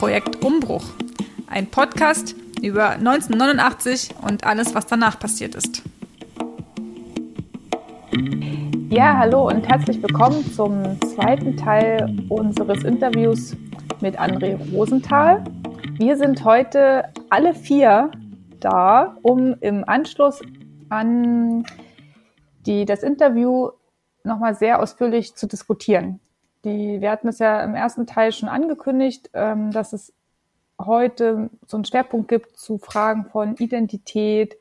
Projekt Umbruch. Ein Podcast über 1989 und alles, was danach passiert ist. Ja, hallo und herzlich willkommen zum zweiten Teil unseres Interviews mit André Rosenthal. Wir sind heute alle vier da, um im Anschluss an die, das Interview nochmal sehr ausführlich zu diskutieren. Die, wir hatten es ja im ersten Teil schon angekündigt, ähm, dass es heute so einen Schwerpunkt gibt zu Fragen von Identität,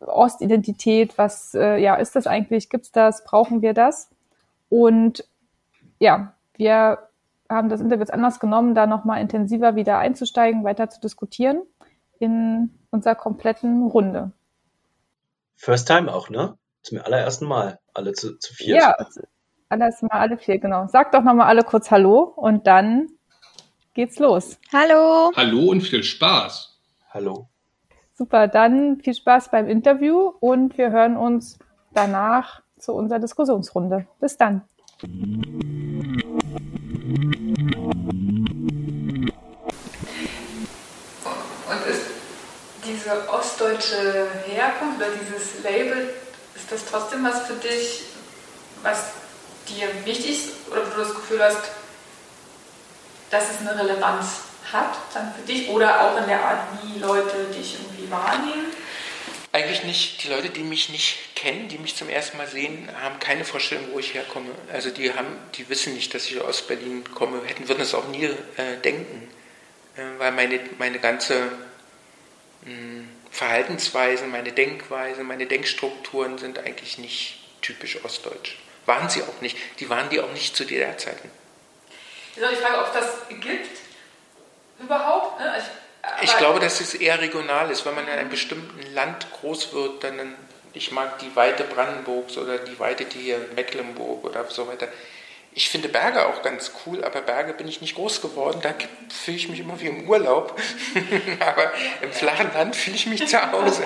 Ostidentität, was äh, ja ist das eigentlich, gibt's das, brauchen wir das? Und ja, wir haben das Interview jetzt anders genommen, da nochmal intensiver wieder einzusteigen, weiter zu diskutieren in unserer kompletten Runde. First time auch, ne? Zum allerersten Mal, alle zu, zu vier. Ja, alles mal alle vier, genau. Sag doch nochmal alle kurz Hallo und dann geht's los. Hallo. Hallo und viel Spaß. Hallo. Super, dann viel Spaß beim Interview und wir hören uns danach zu unserer Diskussionsrunde. Bis dann. Und ist diese ostdeutsche Herkunft oder dieses Label, ist das trotzdem was für dich, was dir wichtig ist oder du das Gefühl hast, dass es eine Relevanz hat dann für dich oder auch in der Art, wie Leute dich irgendwie wahrnehmen? Eigentlich nicht. Die Leute, die mich nicht kennen, die mich zum ersten Mal sehen, haben keine Vorstellung, wo ich herkomme. Also die haben, die wissen nicht, dass ich aus Berlin komme, hätten würden es auch nie äh, denken, äh, weil meine meine ganze mh, hm, Verhaltensweise, meine Denkweise, meine Denkstrukturen sind eigentlich nicht typisch ostdeutsch. Waren sie auch nicht. Die waren die auch nicht zu DDR-Zeiten. Ich die Frage, ob das gibt überhaupt. Ne? Ich, ich glaube, dass es eher regional ist. Wenn man in einem bestimmten Land groß wird, dann, ich mag die Weite Brandenburgs oder die Weite hier Mecklenburg oder so weiter. Ich finde Berge auch ganz cool, aber Berge bin ich nicht groß geworden. Da fühle ich mich immer wie im Urlaub. aber im flachen Land fühle ich mich zu Hause.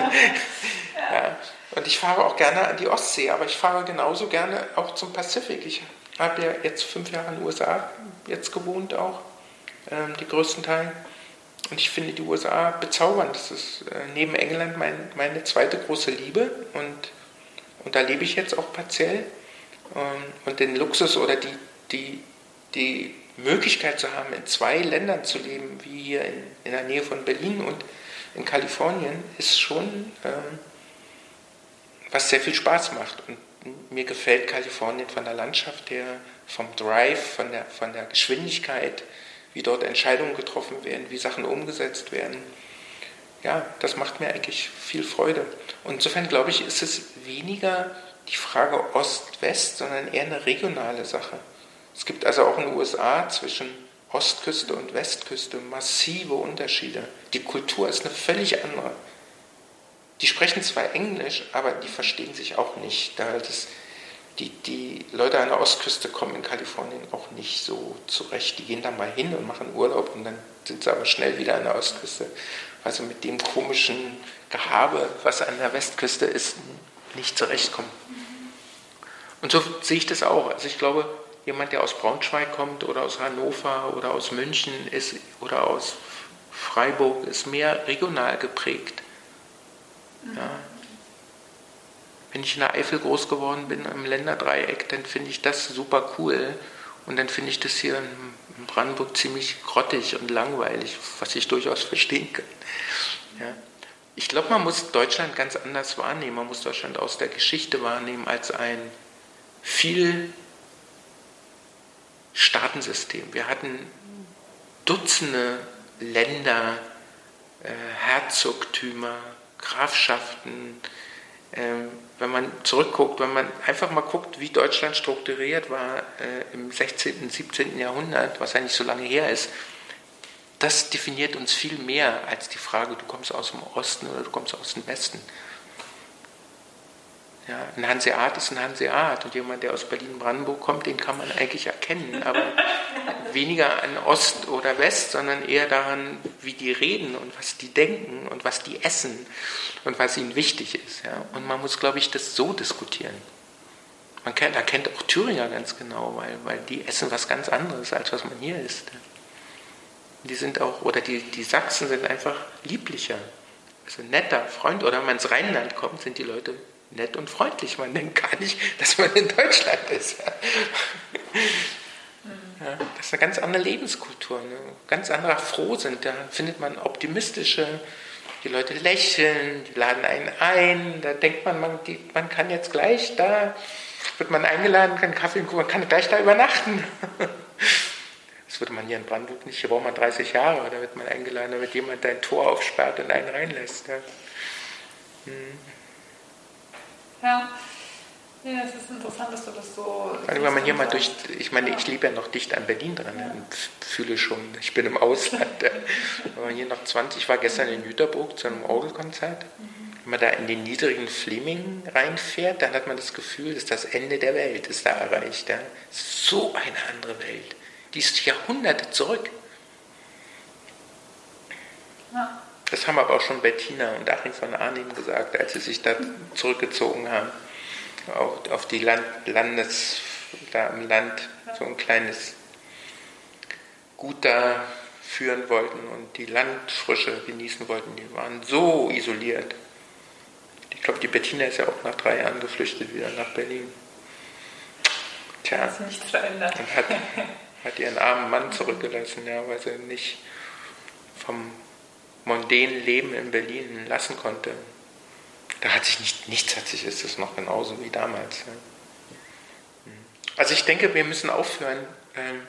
ja. Und ich fahre auch gerne an die Ostsee, aber ich fahre genauso gerne auch zum Pazifik. Ich habe ja jetzt fünf Jahre in den USA jetzt gewohnt auch, ähm, die größten Teile. Und ich finde die USA bezaubernd. Das ist äh, neben England mein, meine zweite große Liebe und, und da lebe ich jetzt auch partiell. Ähm, und den Luxus oder die, die, die Möglichkeit zu haben, in zwei Ländern zu leben, wie hier in, in der Nähe von Berlin und in Kalifornien, ist schon ähm, was sehr viel Spaß macht. Und mir gefällt Kalifornien von der Landschaft her, vom Drive, von der, von der Geschwindigkeit, wie dort Entscheidungen getroffen werden, wie Sachen umgesetzt werden. Ja, das macht mir eigentlich viel Freude. Und insofern glaube ich, ist es weniger die Frage Ost-West, sondern eher eine regionale Sache. Es gibt also auch in den USA zwischen Ostküste und Westküste massive Unterschiede. Die Kultur ist eine völlig andere. Die sprechen zwar Englisch, aber die verstehen sich auch nicht. Da das, die, die Leute an der Ostküste kommen in Kalifornien auch nicht so zurecht. Die gehen da mal hin und machen Urlaub und dann sind sie aber schnell wieder an der Ostküste, weil sie mit dem komischen Gehabe, was an der Westküste ist, nicht zurechtkommen. Und so sehe ich das auch. Also ich glaube, jemand, der aus Braunschweig kommt oder aus Hannover oder aus München ist oder aus Freiburg, ist mehr regional geprägt. Ja. Wenn ich in der Eifel groß geworden bin, im Länderdreieck, dann finde ich das super cool. Und dann finde ich das hier in Brandenburg ziemlich grottig und langweilig, was ich durchaus verstehen kann. Ja. Ich glaube, man muss Deutschland ganz anders wahrnehmen. Man muss Deutschland aus der Geschichte wahrnehmen als ein viel Staatensystem. Wir hatten Dutzende Länder, äh, Herzogtümer, Grafschaften, ähm, wenn man zurückguckt, wenn man einfach mal guckt, wie Deutschland strukturiert war äh, im 16., 17. Jahrhundert, was ja nicht so lange her ist, das definiert uns viel mehr als die Frage, du kommst aus dem Osten oder du kommst aus dem Westen. Ja, ein Hanseat ist ein Hanseat und jemand, der aus Berlin-Brandenburg kommt, den kann man eigentlich erkennen, aber weniger an Ost oder West, sondern eher daran, wie die reden und was die denken und was die essen und was ihnen wichtig ist. Ja. Und man muss, glaube ich, das so diskutieren. Man kennt, erkennt auch Thüringer ganz genau, weil, weil die essen was ganz anderes, als was man hier isst. Die sind auch, oder die, die Sachsen sind einfach lieblicher. Also netter, Freund, oder wenn man ins Rheinland kommt, sind die Leute nett und freundlich. Man denkt gar nicht, dass man in Deutschland ist. Das ist eine ganz andere Lebenskultur, eine ganz anderer Frohsinn. Da findet man optimistische, die Leute lächeln, die laden einen ein, da denkt man, man, die, man kann jetzt gleich da, wird man eingeladen, kann Kaffee und Kuchen, man kann gleich da übernachten. Das würde man hier in Brandenburg nicht, hier braucht man 30 Jahre, da wird man eingeladen, damit jemand dein Tor aufsperrt und einen reinlässt. Ja. Hm. ja. Ja, es ist interessant, dass du das so. Also wenn man hier mal durch, ich meine, ich lebe ja noch dicht an Berlin dran ja. und fühle schon, ich bin im Ausland. wenn man hier noch 20, ich war gestern in Jüterburg zu einem Orgelkonzert. Mhm. Wenn man da in den niedrigen Fleming reinfährt, dann hat man das Gefühl, dass das Ende der Welt ist da erreicht. Ja. So eine andere Welt. Die ist Jahrhunderte zurück. Ja. Das haben aber auch schon Bettina und Achim von Arnim gesagt, als sie sich da zurückgezogen haben auf, auf die Land, Landes, da im Land so ein kleines Gut da führen wollten und die Landfrische genießen wollten. Die waren so isoliert. Ich glaube, die Bettina ist ja auch nach drei Jahren geflüchtet wieder nach Berlin. Tja. Ist nichts verändert. Und hat, hat ihren armen Mann zurückgelassen, ja, weil sie nicht vom mondänen Leben in Berlin lassen konnte. Da hat sich nicht, nichts hat sich, ist es noch genauso wie damals. Also ich denke, wir müssen aufhören, ähm,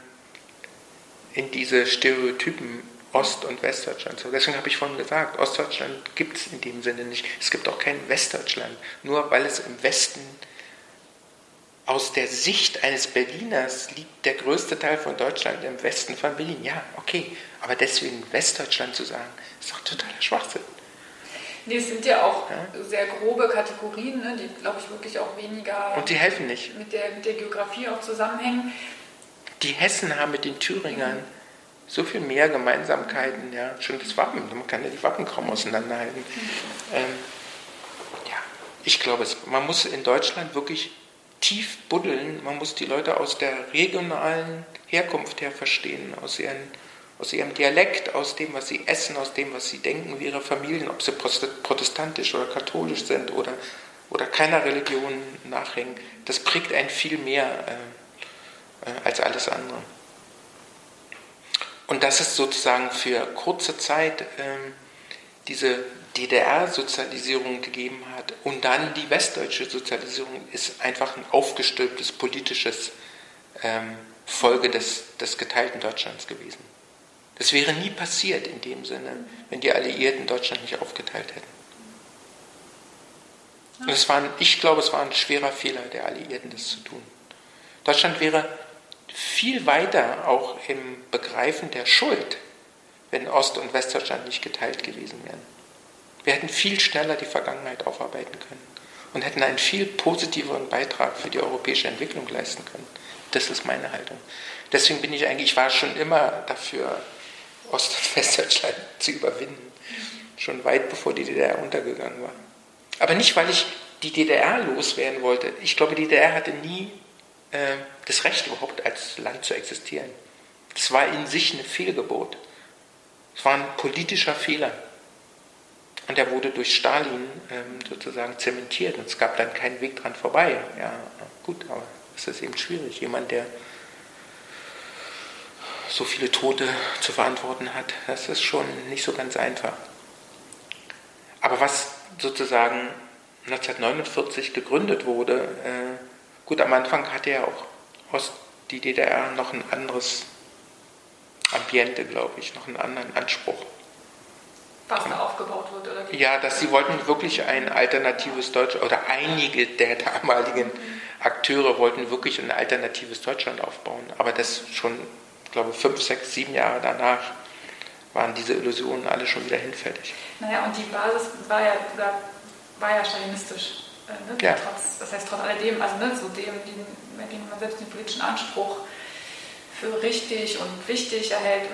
in diese Stereotypen Ost- und Westdeutschland. So, deswegen habe ich vorhin gesagt, Ostdeutschland gibt es in dem Sinne nicht. Es gibt auch kein Westdeutschland. Nur weil es im Westen aus der Sicht eines Berliners liegt der größte Teil von Deutschland im Westen von Berlin. Ja, okay. Aber deswegen Westdeutschland zu sagen, ist doch totaler Schwachsinn. Nee, es sind ja auch ja? sehr grobe Kategorien, ne, die, glaube ich, wirklich auch weniger. Und die helfen nicht. Mit der, mit der Geografie auch zusammenhängen. Die Hessen haben mit den Thüringern mhm. so viel mehr Gemeinsamkeiten, ja. Schon das Wappen, man kann ja die Wappen kaum auseinanderhalten. Mhm. Ähm, ja, ich glaube, man muss in Deutschland wirklich tief buddeln, man muss die Leute aus der regionalen Herkunft her verstehen, aus ihren aus ihrem Dialekt, aus dem, was sie essen, aus dem, was sie denken, wie ihre Familien, ob sie protestantisch oder katholisch sind oder, oder keiner Religion nachhängen, das prägt einen viel mehr äh, äh, als alles andere. Und dass es sozusagen für kurze Zeit äh, diese DDR-Sozialisierung gegeben hat und dann die westdeutsche Sozialisierung ist einfach ein aufgestülptes politisches ähm, Folge des, des geteilten Deutschlands gewesen. Das wäre nie passiert in dem Sinne, wenn die Alliierten Deutschland nicht aufgeteilt hätten. Und es war ein, ich glaube, es war ein schwerer Fehler der Alliierten, das zu tun. Deutschland wäre viel weiter auch im Begreifen der Schuld, wenn Ost- und Westdeutschland nicht geteilt gewesen wären. Wir hätten viel schneller die Vergangenheit aufarbeiten können und hätten einen viel positiveren Beitrag für die europäische Entwicklung leisten können. Das ist meine Haltung. Deswegen bin ich eigentlich, ich war schon immer dafür, Ost- und Westdeutschland zu überwinden. Schon weit bevor die DDR untergegangen war. Aber nicht, weil ich die DDR loswerden wollte. Ich glaube, die DDR hatte nie äh, das Recht überhaupt als Land zu existieren. Das war in sich eine Fehlgeburt. Es war ein politischer Fehler. Und der wurde durch Stalin ähm, sozusagen zementiert. Und es gab dann keinen Weg dran vorbei. Ja, gut, aber es ist eben schwierig. Jemand, der so viele Tote zu verantworten hat. Das ist schon nicht so ganz einfach. Aber was sozusagen 1949 gegründet wurde, äh, gut, am Anfang hatte ja auch Ost, die DDR noch ein anderes Ambiente, glaube ich, noch einen anderen Anspruch. Was da aufgebaut wird, oder wie? Ja, dass sie wollten wirklich ein alternatives Deutschland, oder einige der damaligen Akteure wollten wirklich ein alternatives Deutschland aufbauen. Aber das schon glaube, fünf, sechs, sieben Jahre danach waren diese Illusionen alle schon wieder hinfällig. Naja, und die Basis war ja, war ja stalinistisch. Äh, ne? ja. Trotz, das heißt, trotz alledem, also ne, so dem, den, den man selbst den politischen Anspruch für richtig und wichtig erhält,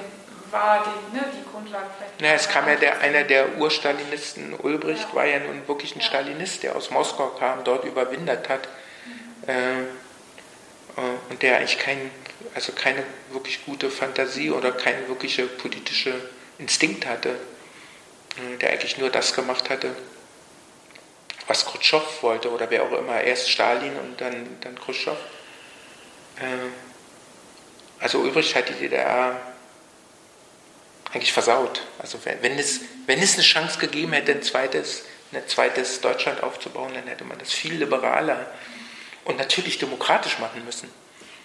war die, ne, die Grundlage vielleicht. Naja, es kam ja der, einer der Urstalinisten, Ulbricht, ja. war ja nun wirklich ein ja. Stalinist, der aus Moskau kam, dort überwintert hat mhm. äh, äh und der eigentlich kein also keine wirklich gute Fantasie oder keinen wirkliche politische Instinkt hatte, äh, der eigentlich nur das gemacht hatte, was Khrushchev wollte oder wer auch immer. Erst Stalin und dann, dann Khrushchev. Äh, also übrig hat die DDR eigentlich versaut. Also wenn, wenn, es, wenn es eine Chance gegeben hätte, ein zweites, ein zweites Deutschland aufzubauen, dann hätte man das viel liberaler und natürlich demokratisch machen müssen.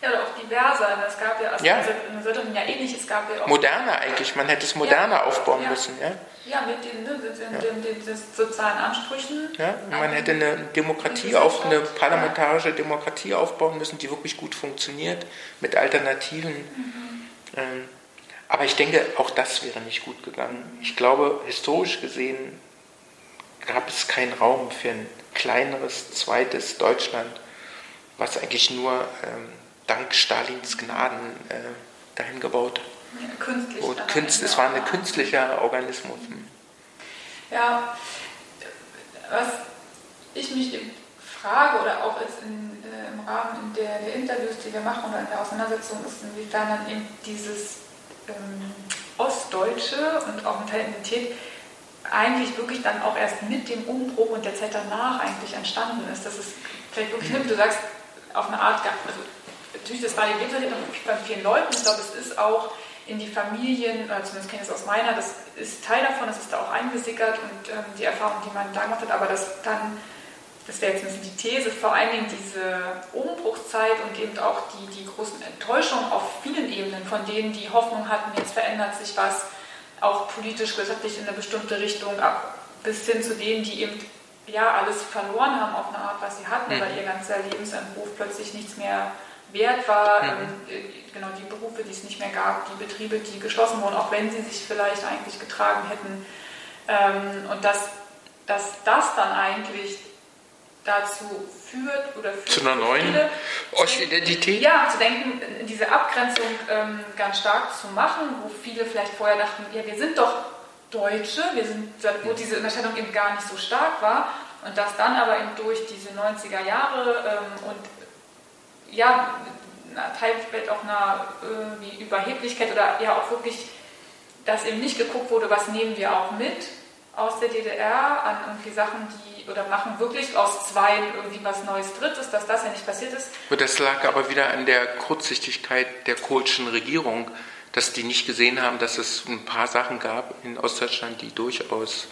Ja, oder auch diverser. Es gab ja, also ja. in Sowjetunion ja ähnlich, es gab ja auch... Moderner eigentlich, man hätte es moderner ja. aufbauen ja. müssen. Ja, ja mit den, ne, den, den, den, den sozialen Ansprüchen. Ja, man hätte eine Demokratie, auf, eine parlamentarische Demokratie aufbauen müssen, die wirklich gut funktioniert, mit Alternativen. Mhm. Ähm, aber ich denke, auch das wäre nicht gut gegangen. Ich glaube, historisch gesehen gab es keinen Raum für ein kleineres, zweites Deutschland, was eigentlich nur ähm, dank Stalins Gnaden äh, dahin gebaut ja, künstlich wurde. Künst, es war ein künstlicher Organismus. Ja, was ich mich frage oder auch jetzt in, äh, im Rahmen der, der, Interviews, die wir machen oder in der Auseinandersetzung ist, inwiefern dann eben dieses ähm, Ostdeutsche und auch mit der Identität eigentlich wirklich dann auch erst mit dem Umbruch und der Zeit danach eigentlich entstanden ist. Das ist vielleicht wirklich, mhm. du sagst, auf eine Art, also natürlich das variiert bei vielen Leuten, ich glaube, es ist auch in die Familien, oder zumindest kenne ich es aus meiner, das ist Teil davon, das ist da auch eingesickert und ähm, die Erfahrung, die man da gemacht hat, aber das dann, das wäre jetzt ein bisschen die These, vor allen Dingen diese Umbruchszeit und eben auch die, die großen Enttäuschungen auf vielen Ebenen, von denen die Hoffnung hatten, jetzt verändert sich was, auch politisch, gesellschaftlich in eine bestimmte Richtung, ab, bis hin zu denen, die eben ja alles verloren haben auf eine Art, was sie hatten, mhm. weil ihr ganzer Lebensentwurf plötzlich nichts mehr wert war. Mhm. Ähm, äh, genau die Berufe, die es nicht mehr gab, die Betriebe, die geschlossen wurden, auch wenn sie sich vielleicht eigentlich getragen hätten. Ähm, und dass, dass das dann eigentlich dazu führt oder führt zu einer neuen Ostidentität? Ja, zu denken, diese Abgrenzung ähm, ganz stark zu machen, wo viele vielleicht vorher dachten, ja, wir sind doch Deutsche, wir sind, wo diese Unterscheidung eben gar nicht so stark war und dass dann aber eben durch diese 90er Jahre und ja, teilweise auch einer äh, Überheblichkeit oder ja auch wirklich, dass eben nicht geguckt wurde, was nehmen wir auch mit aus der DDR an irgendwie Sachen, die oder machen wirklich aus zwei irgendwie was Neues Drittes, dass das ja nicht passiert ist. Das lag aber wieder an der Kurzsichtigkeit der kohlschen Regierung, dass die nicht gesehen haben, dass es ein paar Sachen gab in Ostdeutschland, die durchaus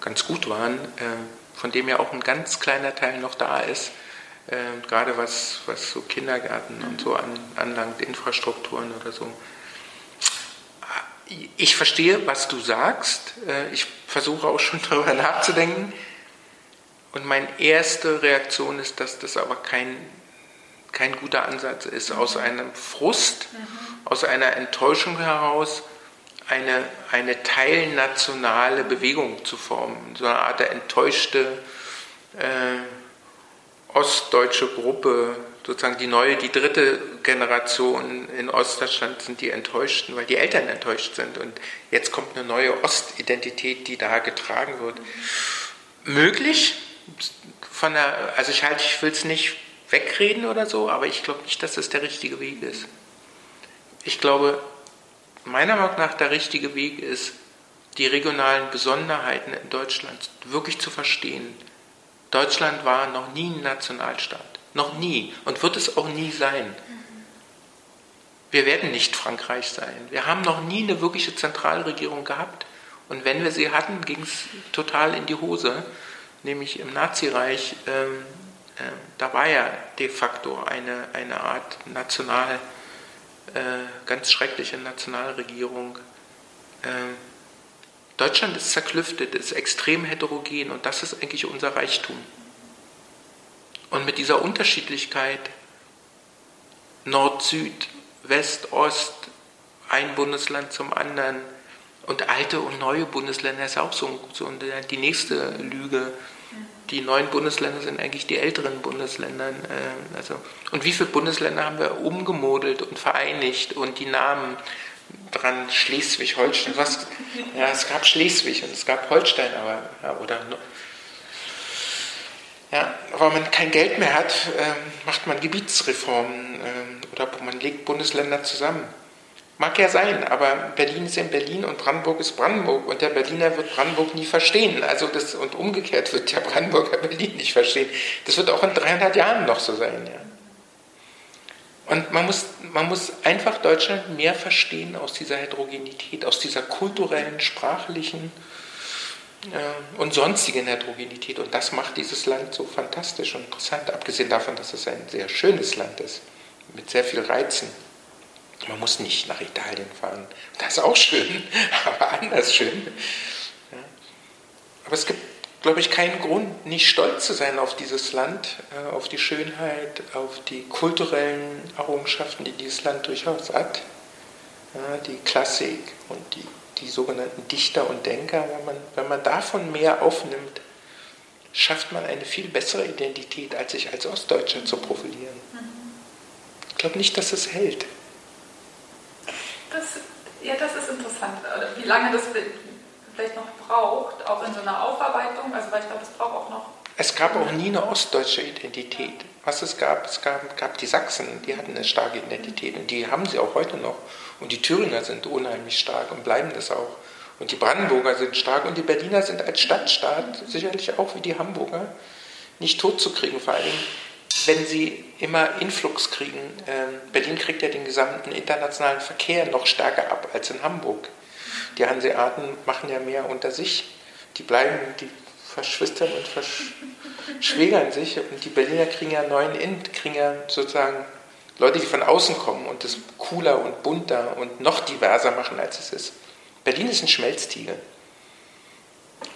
ganz gut waren, äh, von dem ja auch ein ganz kleiner Teil noch da ist. Äh, gerade was, was so Kindergärten und so an, anlangt, Infrastrukturen oder so. Ich verstehe, was du sagst. Äh, ich versuche auch schon darüber nachzudenken. Und meine erste Reaktion ist, dass das aber kein, kein guter Ansatz ist. Aus einem Frust, mhm. aus einer Enttäuschung heraus eine, eine teilnationale Bewegung zu formen. So eine Art der enttäuschte äh, ostdeutsche Gruppe, sozusagen die neue, die dritte Generation in Ostdeutschland sind die Enttäuschten, weil die Eltern enttäuscht sind. Und jetzt kommt eine neue Ostidentität, die da getragen wird. Möglich, von der, also ich halte, ich will es nicht wegreden oder so, aber ich glaube nicht, dass das der richtige Weg ist. Ich glaube, meiner Meinung nach der richtige Weg ist, die regionalen Besonderheiten in Deutschland wirklich zu verstehen Deutschland war noch nie ein Nationalstaat. Noch nie. Und wird es auch nie sein. Wir werden nicht Frankreich sein. Wir haben noch nie eine wirkliche Zentralregierung gehabt. Und wenn wir sie hatten, ging es total in die Hose. Nämlich im Nazireich, ähm, äh, da war ja de facto eine, eine Art national, äh, ganz schreckliche Nationalregierung. Äh, Deutschland ist zerklüftet, ist extrem heterogen und das ist eigentlich unser Reichtum. Und mit dieser Unterschiedlichkeit Nord, Süd, West, Ost, ein Bundesland zum anderen und alte und neue Bundesländer ist auch so, so die nächste Lüge. Die neuen Bundesländer sind eigentlich die älteren Bundesländer. Äh, also, und wie viele Bundesländer haben wir umgemodelt und vereinigt und die Namen dran Schleswig-Holstein. Was? Ja, es gab Schleswig und es gab Holstein, aber ja, oder ja, weil man kein Geld mehr hat, ähm, macht man Gebietsreformen ähm, Oder man legt Bundesländer zusammen. Mag ja sein, aber Berlin ist in Berlin und Brandenburg ist Brandenburg und der Berliner wird Brandenburg nie verstehen. Also das, und umgekehrt wird der Brandenburger Berlin nicht verstehen. Das wird auch in 300 Jahren noch so sein. Ja. Und man muss, man muss einfach Deutschland mehr verstehen aus dieser Heterogenität, aus dieser kulturellen, sprachlichen äh, und sonstigen Heterogenität. Und das macht dieses Land so fantastisch und interessant, abgesehen davon, dass es ein sehr schönes Land ist, mit sehr viel Reizen. Man muss nicht nach Italien fahren. Das ist auch schön, aber anders schön. Ja. Aber es gibt, glaube ich, keinen Grund, nicht stolz zu sein auf dieses Land, äh, auf die Schönheit, auf die kulturellen Errungenschaften, die dieses Land durchaus hat. Die Klassik und die, die sogenannten Dichter und Denker. Wenn man, wenn man davon mehr aufnimmt, schafft man eine viel bessere Identität, als sich als Ostdeutscher zu profilieren. Ich glaube nicht, dass es hält. Das, ja, das ist interessant. Wie lange das vielleicht noch braucht, auch in so einer Aufarbeitung. Also, weil ich glaube, es braucht auch noch. Es gab auch nie eine ostdeutsche Identität. Was es gab, es gab, gab die Sachsen, die hatten eine starke Identität und die haben sie auch heute noch. Und die Thüringer sind unheimlich stark und bleiben das auch. Und die Brandenburger sind stark und die Berliner sind als Stadtstaat sicherlich auch wie die Hamburger nicht tot zu kriegen. Vor allem wenn sie immer Influx kriegen. Ähm, Berlin kriegt ja den gesamten internationalen Verkehr noch stärker ab als in Hamburg. Die Hanseaten machen ja mehr unter sich. Die bleiben, die verschwistern und verschwägern sich. Und die Berliner kriegen ja neuen Int, kriegen ja sozusagen Leute, die von außen kommen und das cooler und bunter und noch diverser machen, als es ist. Berlin ist ein Schmelztiegel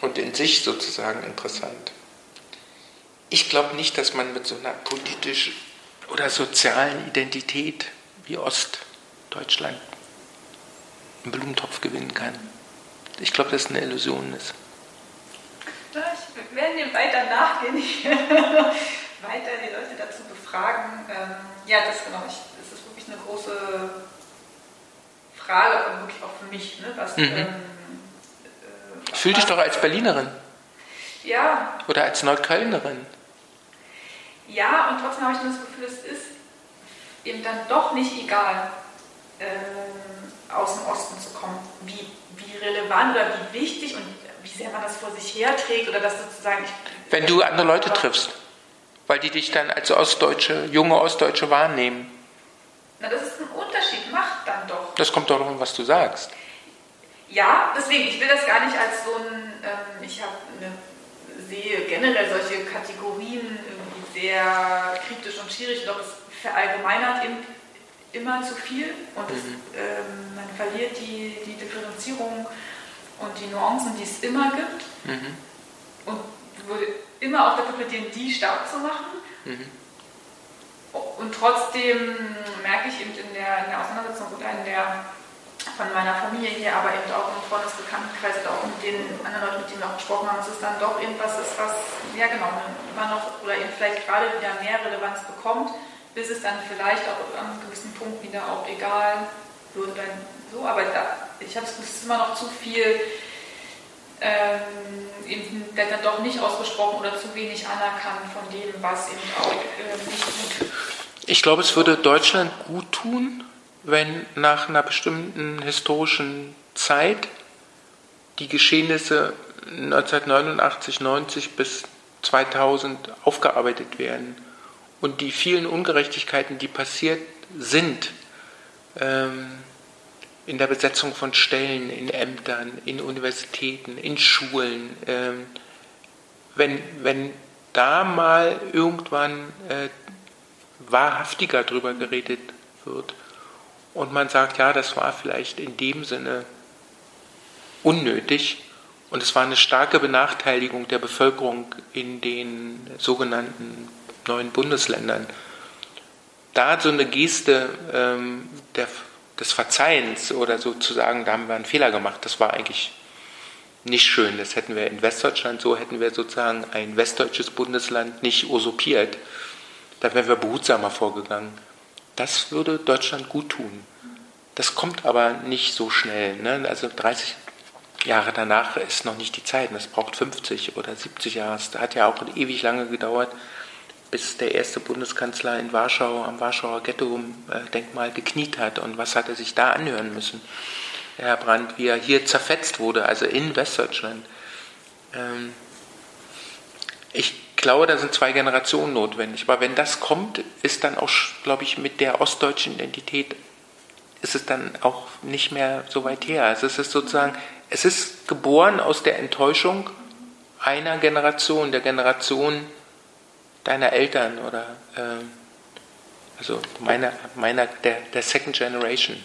und in sich sozusagen interessant. Ich glaube nicht, dass man mit so einer politisch oder sozialen Identität wie Ostdeutschland einen Blumentopf gewinnen kann. Ich glaube, dass es eine Illusion ist. Ich werde dem weiter nachgehen, ich weiter die Leute dazu befragen. Ähm, ja, das genau. Ich, das ist wirklich eine große Frage, wirklich auch für mich. Ne? Was, mhm. ähm, äh, Fühl dich doch als Berlinerin. Ja. Oder als Neuköllnerin. Ja, und trotzdem habe ich das Gefühl, es ist eben dann doch nicht egal, ähm, aus dem Osten zu kommen, wie, wie relevant oder wie wichtig und wie sehr man das vor sich herträgt oder das sozusagen. Ich, Wenn du andere Leute triffst, weil die dich dann als Ostdeutsche, junge Ostdeutsche wahrnehmen. Na, das ist ein Unterschied, macht dann doch. Das kommt doch darum, was du sagst. Ja, deswegen, ich will das gar nicht als so ein, ähm, ich habe eine, sehe generell solche Kategorien sehr kritisch und schwierig, doch es verallgemeinert eben immer zu viel und es, mhm. ähm, man verliert die, die Differenzierung und die Nuancen, die es immer gibt mhm. und würde immer auch dafür plädieren, die stark zu machen. Mhm. Und trotzdem merke ich eben in der, in der Auseinandersetzung oder in der von meiner Familie hier, aber eben auch im Freundesbekanntenkreis oder auch mit den anderen Leuten, mit denen wir auch gesprochen haben, dass es dann doch irgendwas ist, was, ja genau, immer noch oder eben vielleicht gerade wieder mehr Relevanz bekommt, bis es dann vielleicht auch an einem gewissen Punkt wieder auch egal wird oder so, aber da, ich habe es immer noch zu viel ähm, eben dann doch nicht ausgesprochen oder zu wenig anerkannt von dem, was eben auch äh, nicht gut ich glaube, es würde Deutschland gut tun, wenn nach einer bestimmten historischen Zeit die Geschehnisse 1989, 90 bis 2000 aufgearbeitet werden und die vielen Ungerechtigkeiten, die passiert sind, ähm, in der Besetzung von Stellen, in Ämtern, in Universitäten, in Schulen, ähm, wenn, wenn da mal irgendwann äh, wahrhaftiger drüber geredet wird und man sagt, ja, das war vielleicht in dem Sinne unnötig und es war eine starke Benachteiligung der Bevölkerung in den sogenannten neuen Bundesländern. Da so eine Geste ähm, der, des Verzeihens oder sozusagen, da haben wir einen Fehler gemacht, das war eigentlich nicht schön. Das hätten wir in Westdeutschland, so hätten wir sozusagen ein westdeutsches Bundesland nicht usurpiert. Da wären wir behutsamer vorgegangen. Das würde Deutschland gut tun. Das kommt aber nicht so schnell. Ne? Also 30 Jahre danach ist noch nicht die Zeit. Das braucht 50 oder 70 Jahre. Das hat ja auch ewig lange gedauert, bis der erste Bundeskanzler in Warschau am Warschauer Ghetto-Denkmal gekniet hat und was hat er sich da anhören müssen. Herr Brandt, wie er hier zerfetzt wurde, also in Westdeutschland. Ähm, ich glaube, da sind zwei Generationen notwendig. Aber wenn das kommt, ist dann auch, glaube ich, mit der ostdeutschen Identität ist es dann auch nicht mehr so weit her. Also es ist sozusagen, es ist geboren aus der Enttäuschung einer Generation, der Generation deiner Eltern oder äh, also meiner, meiner der, der Second Generation.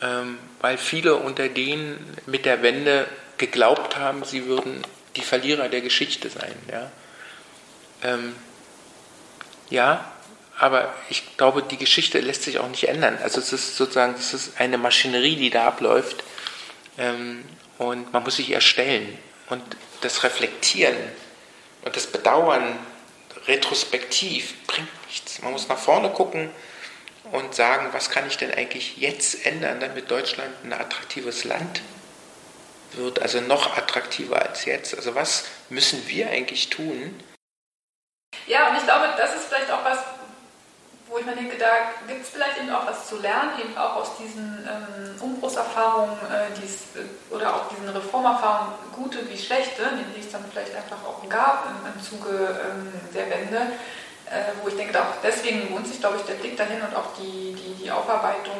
Ähm, weil viele unter denen mit der Wende geglaubt haben, sie würden die Verlierer der Geschichte sein. Ja, ähm, ja aber ich glaube, die Geschichte lässt sich auch nicht ändern. Also es ist sozusagen, es ist eine Maschinerie, die da abläuft ähm, und man muss sich erstellen und das Reflektieren und das Bedauern retrospektiv bringt nichts. Man muss nach vorne gucken und sagen, was kann ich denn eigentlich jetzt ändern, damit Deutschland ein attraktives Land wird, also noch attraktiver als jetzt. Also was müssen wir eigentlich tun? Ja, und ich glaube, das ist vielleicht auch was, wo ich mir denke, da gibt es vielleicht eben auch was zu lernen, eben auch aus diesen ähm, Umbruchserfahrungen äh, die's, äh, oder auch diesen Reformerfahrungen, gute wie schlechte, die es dann vielleicht einfach auch gab im, im Zuge ähm, der Wende, äh, wo ich denke, auch deswegen lohnt sich, glaube ich, der Blick dahin und auch die, die, die Aufarbeitung.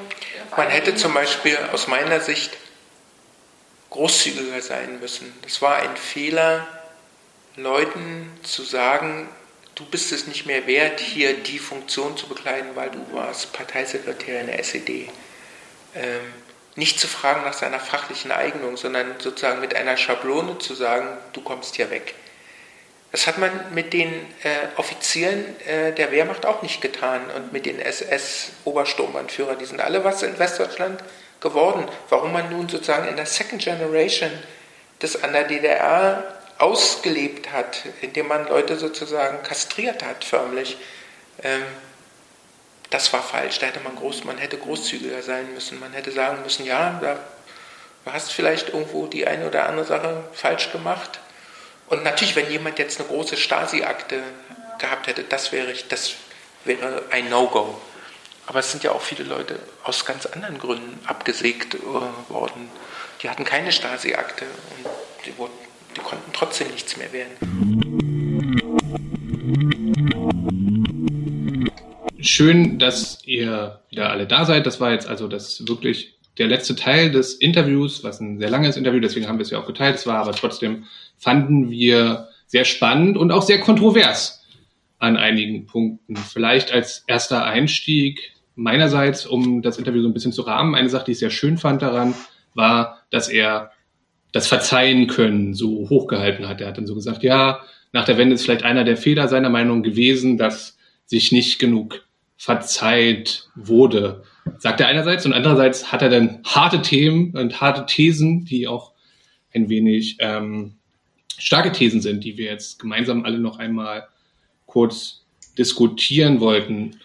Man hätte zum Beispiel aus meiner Sicht großzügiger sein müssen. Das war ein Fehler, Leuten zu sagen, du bist es nicht mehr wert, hier die Funktion zu bekleiden, weil du warst Parteisekretär in der SED. Ähm, nicht zu fragen nach seiner fachlichen Eignung, sondern sozusagen mit einer Schablone zu sagen, du kommst hier weg. Das hat man mit den äh, Offizieren äh, der Wehrmacht auch nicht getan und mit den SS-Obersturmbannführern. Die sind alle was in Westdeutschland geworden. Warum man nun sozusagen in der Second Generation das an der DDR ausgelebt hat, indem man Leute sozusagen kastriert hat, förmlich. Ähm, das war falsch. Da hätte man groß, man hätte großzügiger sein müssen. Man hätte sagen müssen, ja, da, hast vielleicht irgendwo die eine oder andere Sache falsch gemacht. Und natürlich, wenn jemand jetzt eine große Stasi-Akte gehabt hätte, das wäre, das wäre ein No-Go. Aber es sind ja auch viele Leute aus ganz anderen Gründen abgesägt äh, worden. Die hatten keine Stasi-Akte und die wurden die konnten trotzdem nichts mehr werden. Schön, dass ihr wieder alle da seid. Das war jetzt also das wirklich der letzte Teil des Interviews, was ein sehr langes Interview, deswegen haben wir es ja auch geteilt. Es war aber trotzdem fanden wir sehr spannend und auch sehr kontrovers an einigen Punkten. Vielleicht als erster Einstieg meinerseits, um das Interview so ein bisschen zu rahmen. Eine Sache, die ich sehr schön fand daran, war, dass er das Verzeihen können so hochgehalten hat. Er hat dann so gesagt, ja, nach der Wende ist vielleicht einer der Fehler seiner Meinung gewesen, dass sich nicht genug verzeiht wurde. Sagt er einerseits und andererseits hat er dann harte Themen und harte Thesen, die auch ein wenig ähm, starke Thesen sind, die wir jetzt gemeinsam alle noch einmal kurz diskutieren wollten.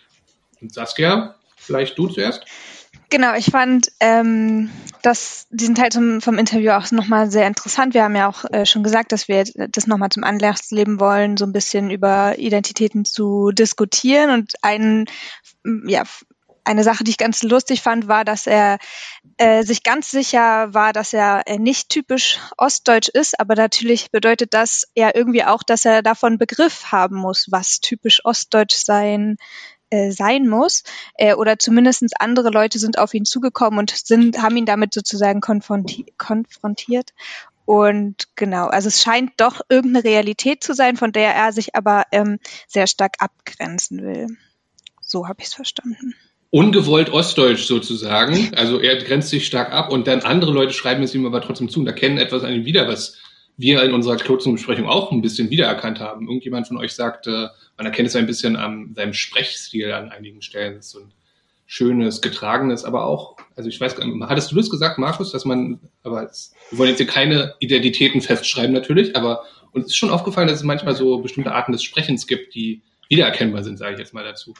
Und Saskia, vielleicht du zuerst? Genau, ich fand ähm, das, diesen Teil zum, vom Interview auch nochmal sehr interessant. Wir haben ja auch äh, schon gesagt, dass wir das nochmal zum Anlass leben wollen, so ein bisschen über Identitäten zu diskutieren. Und ein, ja, eine Sache, die ich ganz lustig fand, war, dass er äh, sich ganz sicher war, dass er äh, nicht typisch ostdeutsch ist, aber natürlich bedeutet das ja irgendwie auch, dass er davon Begriff haben muss, was typisch ostdeutsch sein äh, sein muss. Äh, oder zumindest andere Leute sind auf ihn zugekommen und sind, haben ihn damit sozusagen konfronti konfrontiert. Und genau, also es scheint doch irgendeine Realität zu sein, von der er sich aber ähm, sehr stark abgrenzen will. So habe ich es verstanden. Ungewollt ostdeutsch sozusagen. Also er grenzt sich stark ab und dann andere Leute schreiben es ihm aber trotzdem zu und erkennen etwas an ihm wieder, was wir in unserer Klotzungbesprechung auch ein bisschen wiedererkannt haben. Irgendjemand von euch sagte, man erkennt es ein bisschen an seinem Sprechstil an einigen Stellen. Das ist so ein schönes, getragenes, aber auch, also ich weiß, hattest du das gesagt, Markus, dass man, aber es, wir wollen jetzt hier keine Identitäten festschreiben natürlich, aber uns ist schon aufgefallen, dass es manchmal so bestimmte Arten des Sprechens gibt, die wiedererkennbar sind, sage ich jetzt mal dazu.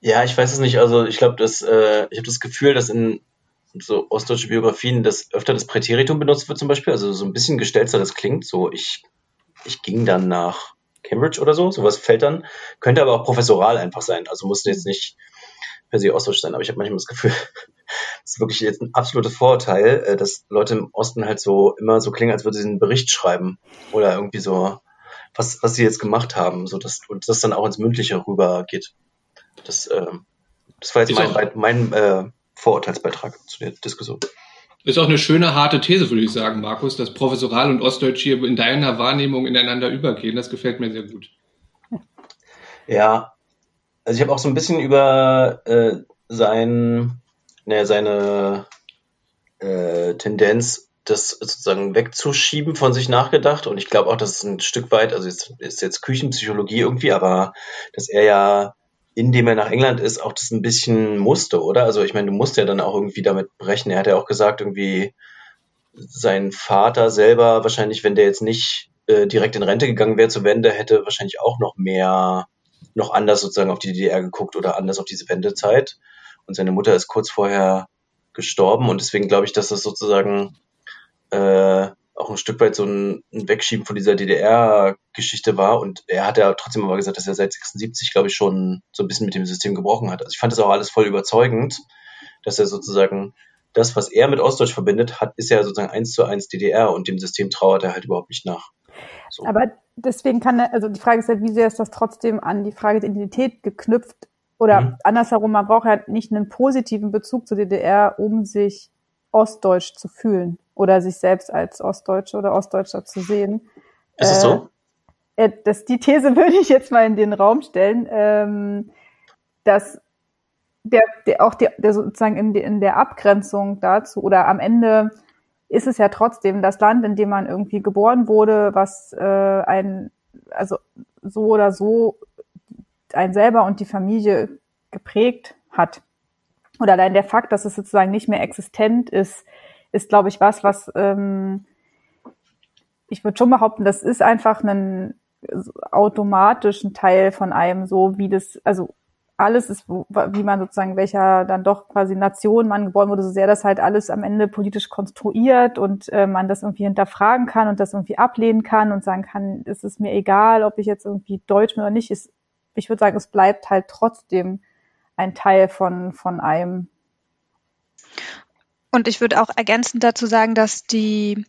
Ja, ich weiß es nicht. Also ich glaube, dass äh, ich habe das Gefühl, dass in so ostdeutsche Biografien, dass öfter das Präteritum benutzt wird zum Beispiel, also so ein bisschen gestelzer das klingt, so ich, ich ging dann nach Cambridge oder so, sowas fällt dann, könnte aber auch professoral einfach sein, also muss jetzt nicht per se Ostdeutsch sein, aber ich habe manchmal das Gefühl, das ist wirklich jetzt ein absolutes Vorurteil, äh, dass Leute im Osten halt so immer so klingen, als würde sie einen Bericht schreiben oder irgendwie so, was, was sie jetzt gemacht haben, so dass, und das dann auch ins Mündliche rübergeht. Das, äh, das war jetzt ist mein, mein äh, Vorurteilsbeitrag zu der Diskussion. Ist auch eine schöne, harte These, würde ich sagen, Markus, dass Professoral und Ostdeutsch hier in deiner Wahrnehmung ineinander übergehen. Das gefällt mir sehr gut. Ja, also ich habe auch so ein bisschen über äh, sein, ne, seine äh, Tendenz, das sozusagen wegzuschieben von sich nachgedacht. Und ich glaube auch, dass es ein Stück weit, also es ist jetzt Küchenpsychologie irgendwie, aber dass er ja indem er nach England ist, auch das ein bisschen musste, oder? Also ich meine, du musst ja dann auch irgendwie damit brechen. Er hat ja auch gesagt, irgendwie sein Vater selber wahrscheinlich, wenn der jetzt nicht äh, direkt in Rente gegangen wäre zur Wende, hätte wahrscheinlich auch noch mehr, noch anders sozusagen auf die DDR geguckt oder anders auf diese Wendezeit. Und seine Mutter ist kurz vorher gestorben und deswegen glaube ich, dass das sozusagen äh, auch ein Stück weit so ein, ein Wegschieben von dieser DDR-Geschichte war. Und er hat ja trotzdem aber gesagt, dass er seit 76, glaube ich, schon so ein bisschen mit dem System gebrochen hat. Also ich fand das auch alles voll überzeugend, dass er sozusagen das, was er mit Ostdeutsch verbindet, hat, ist ja sozusagen eins zu eins DDR und dem System trauert er halt überhaupt nicht nach. So. Aber deswegen kann er, also die Frage ist ja, wie sehr ist das trotzdem an die Frage der Identität geknüpft? Oder mhm. andersherum, man braucht ja nicht einen positiven Bezug zur DDR, um sich ostdeutsch zu fühlen oder sich selbst als Ostdeutsche oder Ostdeutscher zu sehen. Ist es so? Äh, das, die These würde ich jetzt mal in den Raum stellen, ähm, dass der, der auch der, der sozusagen in, in der Abgrenzung dazu oder am Ende ist es ja trotzdem das Land, in dem man irgendwie geboren wurde, was äh, ein, also so oder so ein selber und die Familie geprägt hat. Oder allein der Fakt, dass es sozusagen nicht mehr existent ist, ist, glaube ich, was, was ähm, ich würde schon behaupten, das ist einfach ein automatischen Teil von einem, so wie das, also alles ist, wie man sozusagen, welcher dann doch quasi Nation man geboren wurde, so sehr das halt alles am Ende politisch konstruiert und äh, man das irgendwie hinterfragen kann und das irgendwie ablehnen kann und sagen kann, es ist mir egal, ob ich jetzt irgendwie Deutsch bin oder nicht, ist, ich würde sagen, es bleibt halt trotzdem ein Teil von, von einem. Und ich würde auch ergänzend dazu sagen, dass die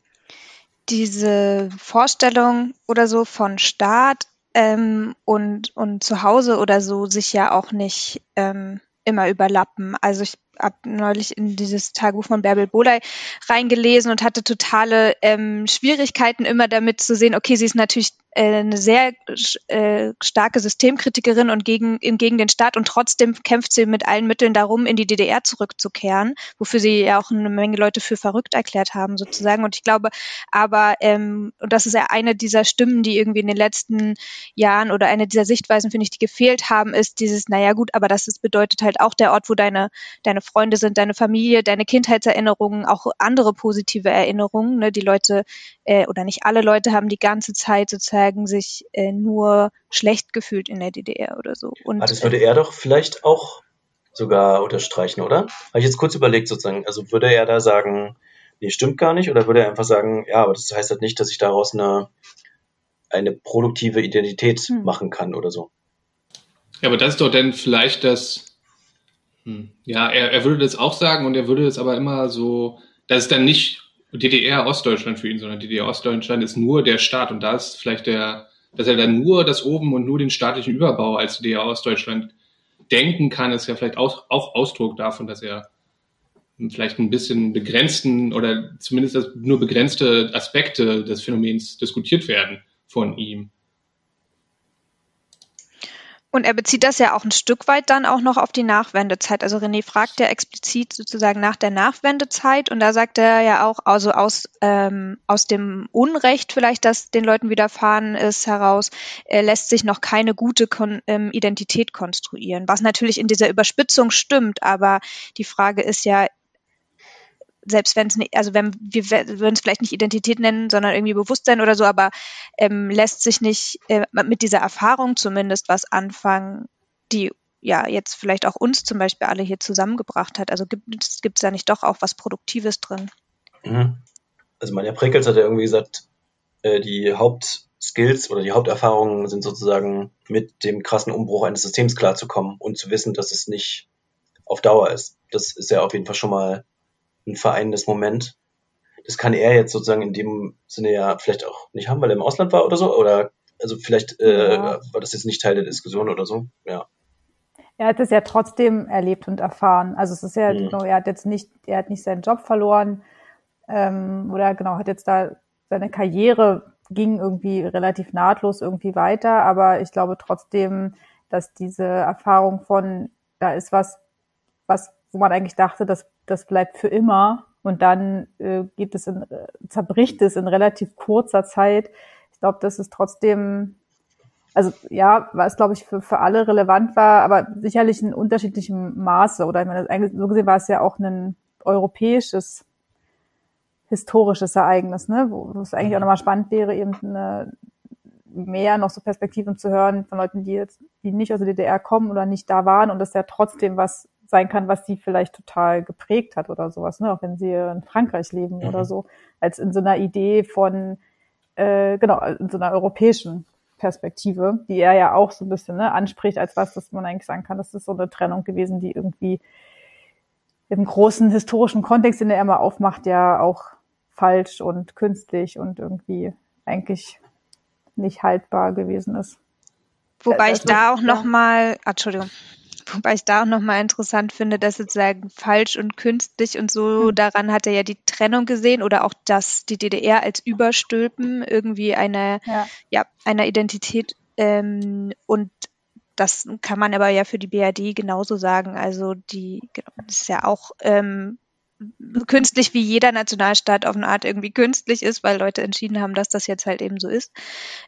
diese Vorstellung oder so von Staat ähm, und, und zu Hause oder so sich ja auch nicht ähm, immer überlappen. Also ich habe neulich in dieses Tagebuch von Bärbel Boley reingelesen und hatte totale ähm, Schwierigkeiten immer damit zu sehen, okay, sie ist natürlich äh, eine sehr äh, starke Systemkritikerin und gegen, gegen den Staat und trotzdem kämpft sie mit allen Mitteln darum, in die DDR zurückzukehren, wofür sie ja auch eine Menge Leute für verrückt erklärt haben sozusagen. Und ich glaube, aber, ähm, und das ist ja eine dieser Stimmen, die irgendwie in den letzten Jahren oder eine dieser Sichtweisen, finde ich, die gefehlt haben, ist dieses, naja gut, aber das ist, bedeutet halt auch der Ort, wo deine, deine Freunde sind, deine Familie, deine Kindheitserinnerungen, auch andere positive Erinnerungen. Ne? Die Leute äh, oder nicht alle Leute haben die ganze Zeit sozusagen sich äh, nur schlecht gefühlt in der DDR oder so. Und, ah, das würde er doch vielleicht auch sogar unterstreichen, oder? Habe ich jetzt kurz überlegt sozusagen. Also würde er da sagen, nee, stimmt gar nicht, oder würde er einfach sagen, ja, aber das heißt halt nicht, dass ich daraus eine, eine produktive Identität hm. machen kann oder so. Ja, aber das ist doch dann vielleicht das, ja, er, er würde das auch sagen und er würde das aber immer so, dass es dann nicht DDR-Ostdeutschland für ihn, sondern DDR-Ostdeutschland ist nur der Staat und da ist vielleicht der, dass er dann nur das oben und nur den staatlichen Überbau als DDR-Ostdeutschland denken kann, ist ja vielleicht auch, auch Ausdruck davon, dass er vielleicht ein bisschen begrenzten oder zumindest nur begrenzte Aspekte des Phänomens diskutiert werden von ihm. Und er bezieht das ja auch ein Stück weit dann auch noch auf die Nachwendezeit. Also René fragt ja explizit sozusagen nach der Nachwendezeit und da sagt er ja auch, also aus, ähm, aus dem Unrecht vielleicht, das den Leuten widerfahren ist, heraus, äh, lässt sich noch keine gute Kon ähm, Identität konstruieren. Was natürlich in dieser Überspitzung stimmt, aber die Frage ist ja, selbst wenn es nicht, also wenn wir würden es vielleicht nicht Identität nennen, sondern irgendwie Bewusstsein oder so, aber ähm, lässt sich nicht äh, mit dieser Erfahrung zumindest was anfangen, die ja jetzt vielleicht auch uns zum Beispiel alle hier zusammengebracht hat. Also gibt es da nicht doch auch was Produktives drin? Mhm. Also Manja Prickels hat ja irgendwie gesagt, äh, die Haupt Hauptskills oder die Haupterfahrungen sind sozusagen mit dem krassen Umbruch eines Systems klarzukommen und zu wissen, dass es nicht auf Dauer ist. Das ist ja auf jeden Fall schon mal ein vereinendes Moment. Das kann er jetzt sozusagen in dem Sinne ja vielleicht auch nicht haben, weil er im Ausland war oder so. Oder also vielleicht äh, ja. war das jetzt nicht Teil der Diskussion oder so. Ja. Er hat es ja trotzdem erlebt und erfahren. Also es ist ja, mhm. genau, er hat jetzt nicht, er hat nicht seinen Job verloren ähm, oder genau hat jetzt da seine Karriere ging irgendwie relativ nahtlos irgendwie weiter, aber ich glaube trotzdem, dass diese Erfahrung von da ist was, was wo man eigentlich dachte, das das bleibt für immer und dann äh, geht es in, zerbricht es in relativ kurzer Zeit. Ich glaube, das ist trotzdem also ja, was glaube ich für, für alle relevant war, aber sicherlich in unterschiedlichem Maße. Oder ich meine, so gesehen war es ja auch ein europäisches historisches Ereignis, ne? wo, wo es eigentlich auch nochmal spannend wäre, eben eine, mehr noch so Perspektiven zu hören von Leuten, die jetzt, die nicht aus der DDR kommen oder nicht da waren und das ja trotzdem was sein kann, was sie vielleicht total geprägt hat oder sowas, ne? auch wenn sie in Frankreich leben mhm. oder so, als in so einer Idee von, äh, genau, in so einer europäischen Perspektive, die er ja auch so ein bisschen ne, anspricht, als was, dass man eigentlich sagen kann, das ist so eine Trennung gewesen, die irgendwie im großen historischen Kontext, den er immer aufmacht, ja auch falsch und künstlich und irgendwie eigentlich nicht haltbar gewesen ist. Wobei ich da auch noch mal, ah, Entschuldigung, Wobei ich da auch nochmal interessant finde, dass sozusagen falsch und künstlich und so, mhm. daran hat er ja die Trennung gesehen oder auch, dass die DDR als Überstülpen irgendwie eine, ja, ja einer Identität ähm, und das kann man aber ja für die BRD genauso sagen. Also die genau, das ist ja auch ähm, künstlich wie jeder Nationalstaat auf eine Art irgendwie künstlich ist, weil Leute entschieden haben, dass das jetzt halt eben so ist.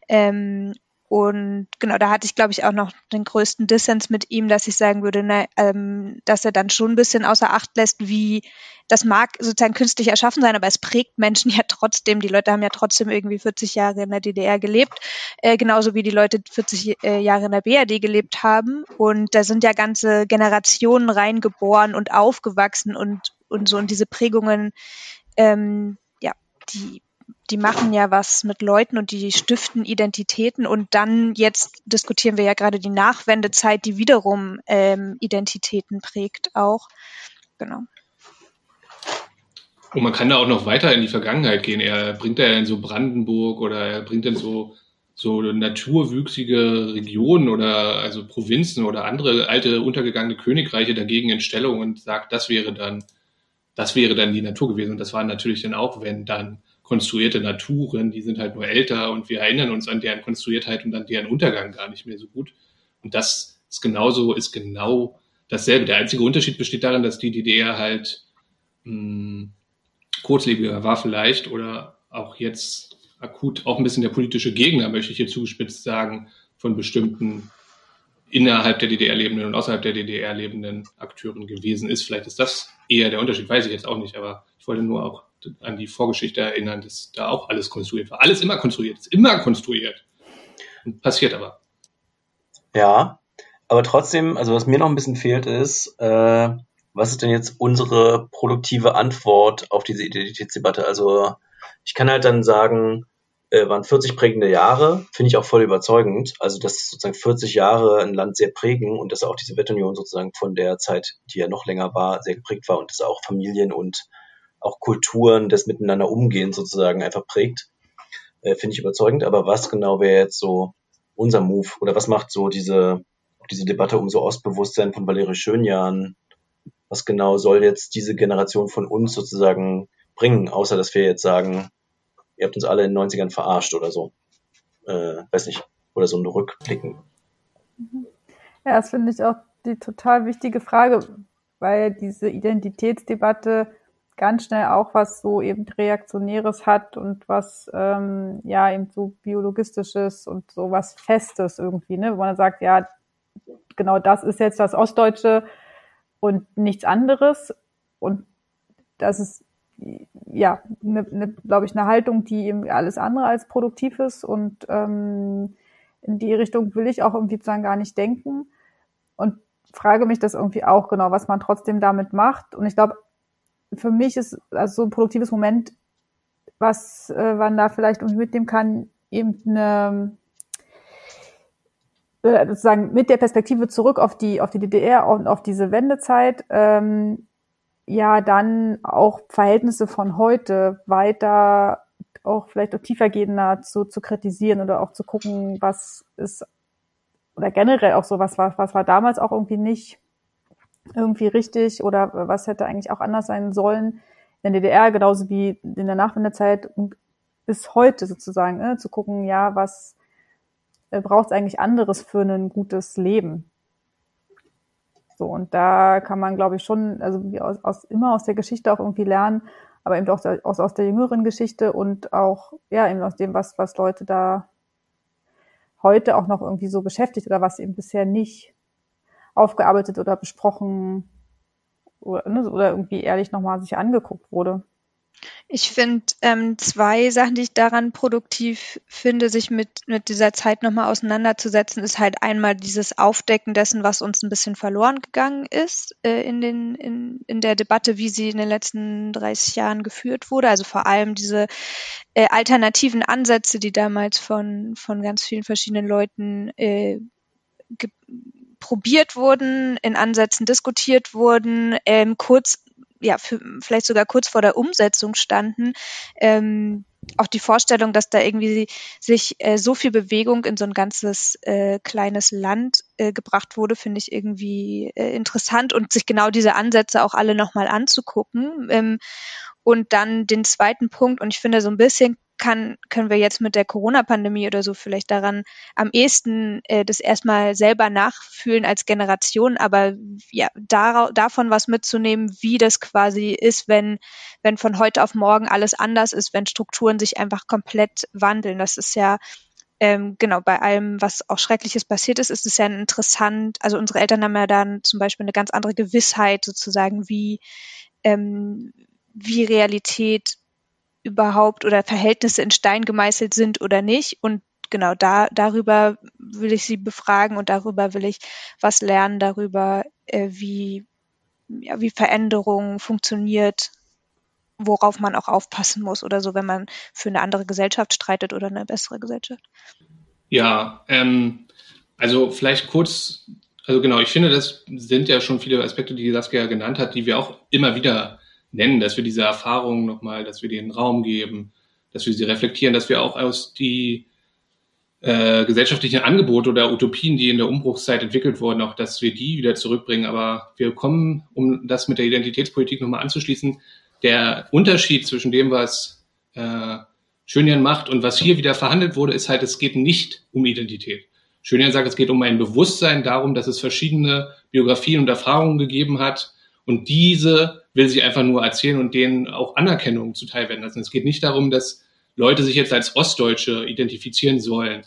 Ähm, und genau, da hatte ich, glaube ich, auch noch den größten Dissens mit ihm, dass ich sagen würde, ne, ähm, dass er dann schon ein bisschen außer Acht lässt, wie das mag sozusagen künstlich erschaffen sein, aber es prägt Menschen ja trotzdem. Die Leute haben ja trotzdem irgendwie 40 Jahre in der DDR gelebt, äh, genauso wie die Leute 40 äh, Jahre in der BRD gelebt haben. Und da sind ja ganze Generationen reingeboren und aufgewachsen und, und so. Und diese Prägungen, ähm, ja, die die machen ja was mit Leuten und die stiften Identitäten und dann jetzt diskutieren wir ja gerade die Nachwendezeit, die wiederum ähm, Identitäten prägt auch. Genau. Und man kann da auch noch weiter in die Vergangenheit gehen. Er bringt ja in so Brandenburg oder er bringt in so, so naturwüchsige Regionen oder also Provinzen oder andere alte untergegangene Königreiche dagegen in Stellung und sagt, das wäre dann, das wäre dann die Natur gewesen. Und das war natürlich dann auch, wenn dann konstruierte Naturen, die sind halt nur älter und wir erinnern uns an deren Konstruiertheit und an deren Untergang gar nicht mehr so gut. Und das ist genauso, ist genau dasselbe. Der einzige Unterschied besteht darin, dass die DDR halt mh, hm, kurzlebiger war vielleicht oder auch jetzt akut auch ein bisschen der politische Gegner, möchte ich hier zugespitzt sagen, von bestimmten innerhalb der DDR lebenden und außerhalb der DDR lebenden Akteuren gewesen ist. Vielleicht ist das eher der Unterschied, weiß ich jetzt auch nicht, aber ich wollte nur auch an die Vorgeschichte erinnern, dass da auch alles konstruiert war. Alles immer konstruiert, ist immer konstruiert. Passiert aber. Ja, aber trotzdem, also was mir noch ein bisschen fehlt, ist, äh, was ist denn jetzt unsere produktive Antwort auf diese Identitätsdebatte? Also ich kann halt dann sagen, äh, waren 40 prägende Jahre, finde ich auch voll überzeugend. Also dass sozusagen 40 Jahre ein Land sehr prägen und dass auch diese Wettunion sozusagen von der Zeit, die ja noch länger war, sehr geprägt war und dass auch Familien und auch Kulturen des Miteinander umgehen sozusagen einfach prägt, äh, finde ich überzeugend. Aber was genau wäre jetzt so unser Move oder was macht so diese, diese Debatte um so Ostbewusstsein von Valerie Schönjahren? Was genau soll jetzt diese Generation von uns sozusagen bringen, außer dass wir jetzt sagen, ihr habt uns alle in den 90ern verarscht oder so. Äh, weiß nicht. Oder so ein Rückblicken. Ja, das finde ich auch die total wichtige Frage, weil diese Identitätsdebatte ganz schnell auch was so eben Reaktionäres hat und was ähm, ja eben so biologistisches und so was Festes irgendwie, ne? Wo man sagt, ja, genau das ist jetzt das Ostdeutsche und nichts anderes. Und das ist ja, ne, ne, glaube ich, eine Haltung, die eben alles andere als produktiv ist. Und ähm, in die Richtung will ich auch irgendwie sozusagen gar nicht denken. Und frage mich das irgendwie auch genau, was man trotzdem damit macht. Und ich glaube, für mich ist also so ein produktives Moment, was äh, man da vielleicht irgendwie mitnehmen kann, eben eine äh, sozusagen mit der Perspektive zurück auf die auf die DDR und auf diese Wendezeit ähm, ja dann auch Verhältnisse von heute weiter auch vielleicht auch tiefergehender zu, zu kritisieren oder auch zu gucken, was ist oder generell auch so was war was war damals auch irgendwie nicht irgendwie richtig oder was hätte eigentlich auch anders sein sollen in der DDR genauso wie in der Nachwendezeit bis heute sozusagen ne, zu gucken ja was äh, braucht es eigentlich anderes für ein gutes Leben. So, und da kann man, glaube ich, schon, also aus, aus, immer aus der Geschichte auch irgendwie lernen, aber eben auch aus, aus der jüngeren Geschichte und auch, ja, eben aus dem, was, was Leute da heute auch noch irgendwie so beschäftigt oder was eben bisher nicht aufgearbeitet oder besprochen oder, ne, oder irgendwie ehrlich nochmal sich angeguckt wurde. Ich finde ähm, zwei Sachen, die ich daran produktiv finde, sich mit, mit dieser Zeit nochmal auseinanderzusetzen, ist halt einmal dieses Aufdecken dessen, was uns ein bisschen verloren gegangen ist äh, in, den, in, in der Debatte, wie sie in den letzten 30 Jahren geführt wurde. Also vor allem diese äh, alternativen Ansätze, die damals von, von ganz vielen verschiedenen Leuten äh, probiert wurden, in Ansätzen diskutiert wurden, ähm, kurz ja, für, vielleicht sogar kurz vor der Umsetzung standen, ähm, auch die Vorstellung, dass da irgendwie sich äh, so viel Bewegung in so ein ganzes äh, kleines Land äh, gebracht wurde, finde ich irgendwie äh, interessant und sich genau diese Ansätze auch alle nochmal anzugucken. Ähm, und dann den zweiten Punkt, und ich finde so ein bisschen kann, können wir jetzt mit der Corona-Pandemie oder so vielleicht daran am ehesten äh, das erstmal selber nachfühlen als Generation, aber ja, da, davon was mitzunehmen, wie das quasi ist, wenn, wenn von heute auf morgen alles anders ist, wenn Strukturen sich einfach komplett wandeln. Das ist ja ähm, genau, bei allem, was auch Schreckliches passiert ist, ist es ja interessant. Also unsere Eltern haben ja dann zum Beispiel eine ganz andere Gewissheit sozusagen, wie, ähm, wie Realität überhaupt oder Verhältnisse in Stein gemeißelt sind oder nicht. Und genau da, darüber will ich sie befragen und darüber will ich was lernen, darüber, äh, wie, ja, wie Veränderung funktioniert, worauf man auch aufpassen muss oder so, wenn man für eine andere Gesellschaft streitet oder eine bessere Gesellschaft. Ja, ähm, also vielleicht kurz, also genau, ich finde, das sind ja schon viele Aspekte, die Saskia genannt hat, die wir auch immer wieder nennen, dass wir diese Erfahrungen nochmal, dass wir denen Raum geben, dass wir sie reflektieren, dass wir auch aus die äh, gesellschaftlichen Angebote oder Utopien, die in der Umbruchszeit entwickelt wurden, auch dass wir die wieder zurückbringen. Aber wir kommen, um das mit der Identitätspolitik nochmal anzuschließen, der Unterschied zwischen dem, was äh, Schönjan macht und was hier wieder verhandelt wurde, ist halt, es geht nicht um Identität. Schönjan sagt, es geht um ein Bewusstsein darum, dass es verschiedene Biografien und Erfahrungen gegeben hat und diese will sie einfach nur erzählen und denen auch Anerkennung zuteil werden lassen. Es geht nicht darum, dass Leute sich jetzt als Ostdeutsche identifizieren sollen.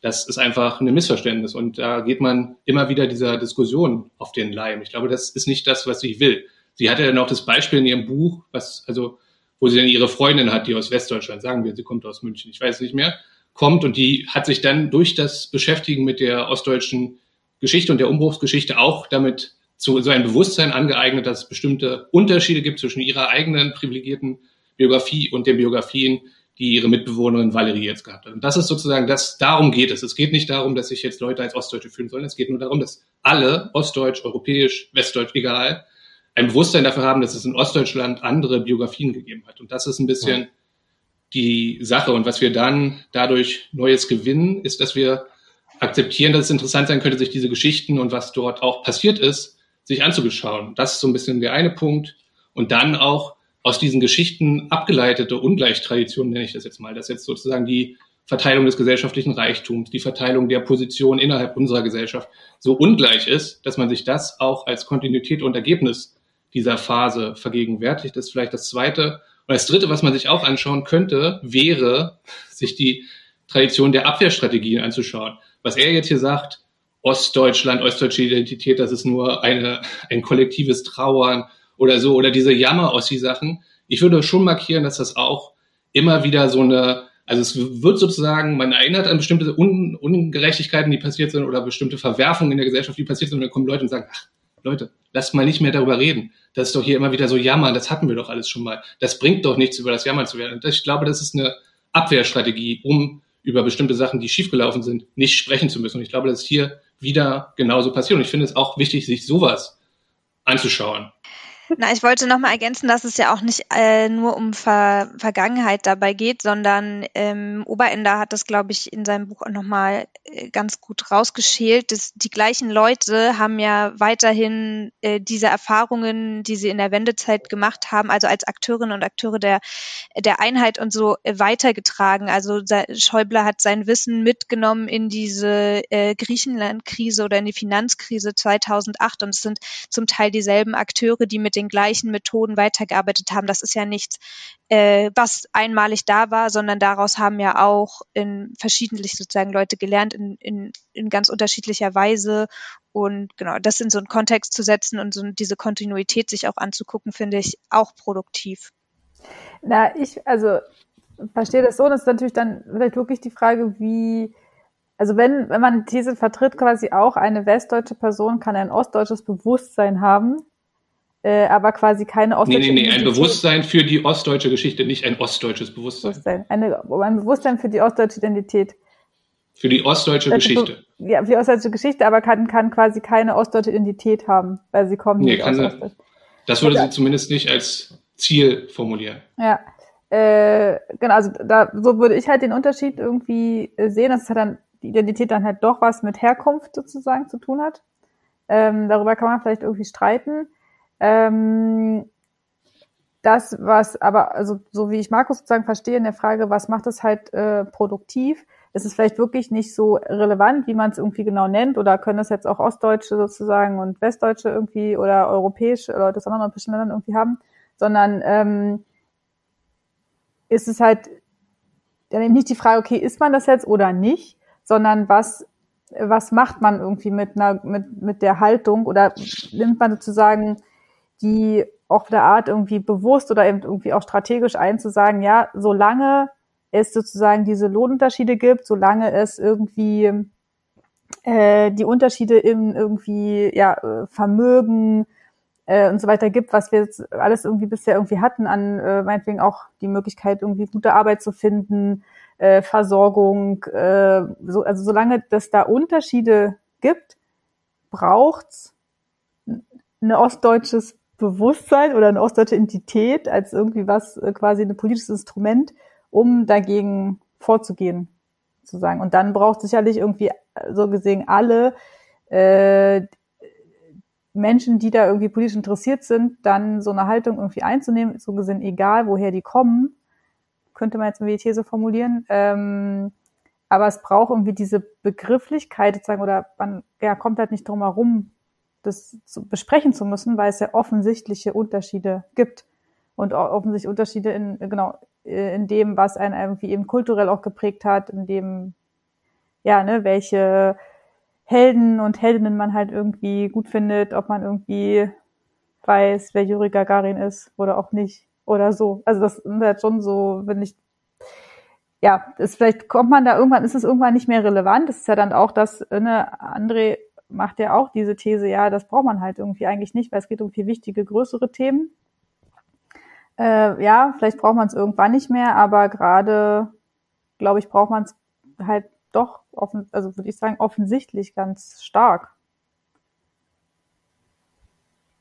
Das ist einfach ein Missverständnis und da geht man immer wieder dieser Diskussion auf den Leim. Ich glaube, das ist nicht das, was sie will. Sie hatte ja noch das Beispiel in ihrem Buch, was, also, wo sie dann ihre Freundin hat, die aus Westdeutschland, sagen wir, sie kommt aus München, ich weiß nicht mehr, kommt und die hat sich dann durch das Beschäftigen mit der ostdeutschen Geschichte und der Umbruchsgeschichte auch damit so, so ein Bewusstsein angeeignet, dass es bestimmte Unterschiede gibt zwischen ihrer eigenen privilegierten Biografie und den Biografien, die ihre Mitbewohnerin Valerie jetzt gehabt hat. Und das ist sozusagen das, darum geht es. Es geht nicht darum, dass sich jetzt Leute als Ostdeutsche fühlen sollen. Es geht nur darum, dass alle, Ostdeutsch, Europäisch, Westdeutsch, egal, ein Bewusstsein dafür haben, dass es in Ostdeutschland andere Biografien gegeben hat. Und das ist ein bisschen ja. die Sache. Und was wir dann dadurch Neues gewinnen, ist, dass wir akzeptieren, dass es interessant sein könnte, sich diese Geschichten und was dort auch passiert ist, sich anzuschauen. Das ist so ein bisschen der eine Punkt. Und dann auch aus diesen Geschichten abgeleitete Ungleichtradition, nenne ich das jetzt mal, dass jetzt sozusagen die Verteilung des gesellschaftlichen Reichtums, die Verteilung der Position innerhalb unserer Gesellschaft so ungleich ist, dass man sich das auch als Kontinuität und Ergebnis dieser Phase vergegenwärtigt. Das ist vielleicht das Zweite. Und das Dritte, was man sich auch anschauen könnte, wäre, sich die Tradition der Abwehrstrategien anzuschauen. Was er jetzt hier sagt, Ostdeutschland, ostdeutsche Identität, das ist nur eine, ein kollektives Trauern oder so, oder diese Jammer-Ossi-Sachen. Ich würde schon markieren, dass das auch immer wieder so eine, also es wird sozusagen, man erinnert an bestimmte Un Ungerechtigkeiten, die passiert sind, oder bestimmte Verwerfungen in der Gesellschaft, die passiert sind, und dann kommen Leute und sagen, ach, Leute, lasst mal nicht mehr darüber reden. Das ist doch hier immer wieder so jammern, das hatten wir doch alles schon mal. Das bringt doch nichts, über das Jammern zu werden. Und ich glaube, das ist eine Abwehrstrategie, um über bestimmte Sachen, die schiefgelaufen sind, nicht sprechen zu müssen. Und ich glaube, das ist hier wieder genauso passiert. Und ich finde es auch wichtig, sich sowas anzuschauen. Na, ich wollte noch mal ergänzen, dass es ja auch nicht äh, nur um Ver Vergangenheit dabei geht, sondern ähm, Oberender hat das, glaube ich, in seinem Buch auch noch mal äh, ganz gut rausgeschält. Dass die gleichen Leute haben ja weiterhin äh, diese Erfahrungen, die sie in der Wendezeit gemacht haben, also als Akteurinnen und Akteure der der Einheit und so äh, weitergetragen. Also Schäuble hat sein Wissen mitgenommen in diese äh, Griechenland-Krise oder in die Finanzkrise 2008 und es sind zum Teil dieselben Akteure, die mit den gleichen Methoden weitergearbeitet haben. Das ist ja nichts, äh, was einmalig da war, sondern daraus haben ja auch in verschiedentlich sozusagen Leute gelernt in, in, in ganz unterschiedlicher Weise. Und genau, das in so einen Kontext zu setzen und so diese Kontinuität sich auch anzugucken, finde ich auch produktiv. Na, ich, also verstehe das so, das ist natürlich dann vielleicht wirklich die Frage, wie, also wenn, wenn man diese vertritt, quasi auch eine westdeutsche Person kann ein ostdeutsches Bewusstsein haben, äh, aber quasi keine ostdeutsche Nee, nee, nee, ein Bewusstsein für die ostdeutsche Geschichte, nicht ein ostdeutsches Bewusstsein. Bewusstsein. Eine, ein Bewusstsein für die ostdeutsche Identität. Für die ostdeutsche Geschichte. Ja, für die ostdeutsche Geschichte, aber kann, kann quasi keine ostdeutsche Identität haben, weil sie kommt nee, nicht kann aus Ostdeutsch. Das würde ja. sie zumindest nicht als Ziel formulieren. Ja. Äh, genau, also da, so würde ich halt den Unterschied irgendwie äh, sehen, dass es halt dann die Identität dann halt doch was mit Herkunft sozusagen zu tun hat. Ähm, darüber kann man vielleicht irgendwie streiten. Ähm, das, was aber, also so wie ich Markus sozusagen verstehe in der Frage, was macht es halt äh, produktiv, ist es vielleicht wirklich nicht so relevant, wie man es irgendwie genau nennt, oder können es jetzt auch Ostdeutsche sozusagen und Westdeutsche irgendwie oder europäische Leute aus anderen europäischen Ländern irgendwie haben, sondern ähm, ist es halt dann eben nicht die Frage, okay, ist man das jetzt oder nicht, sondern was was macht man irgendwie mit einer mit mit der Haltung oder nimmt man sozusagen die auch der Art irgendwie bewusst oder eben irgendwie auch strategisch einzusagen, ja, solange es sozusagen diese Lohnunterschiede gibt, solange es irgendwie äh, die Unterschiede im irgendwie ja äh, Vermögen äh, und so weiter gibt, was wir jetzt alles irgendwie bisher irgendwie hatten an äh, meinetwegen auch die Möglichkeit irgendwie gute Arbeit zu finden, äh, Versorgung, äh, so, also solange das da Unterschiede gibt, braucht's ein ostdeutsches Bewusstsein oder eine ostdeutsche Entität als irgendwie was, äh, quasi ein politisches Instrument, um dagegen vorzugehen, sozusagen. Und dann braucht sicherlich irgendwie äh, so gesehen alle äh, Menschen, die da irgendwie politisch interessiert sind, dann so eine Haltung irgendwie einzunehmen, so gesehen egal, woher die kommen, könnte man jetzt mal die These formulieren. Ähm, aber es braucht irgendwie diese Begrifflichkeit sozusagen, oder man ja, kommt halt nicht drum herum, das zu besprechen zu müssen, weil es ja offensichtliche Unterschiede gibt und offensichtlich Unterschiede in genau in dem, was einen irgendwie eben kulturell auch geprägt hat, in dem ja ne welche Helden und Heldinnen man halt irgendwie gut findet, ob man irgendwie weiß, wer Yuri Gagarin ist oder auch nicht oder so. Also das ist halt schon so, wenn ich ja, ist vielleicht kommt man da irgendwann, ist es irgendwann nicht mehr relevant. Das ist ja dann auch das, ne, André macht ja auch diese These, ja, das braucht man halt irgendwie eigentlich nicht, weil es geht um viel wichtige, größere Themen. Äh, ja, vielleicht braucht man es irgendwann nicht mehr, aber gerade, glaube ich, braucht man es halt doch, offen, also würde ich sagen, offensichtlich ganz stark.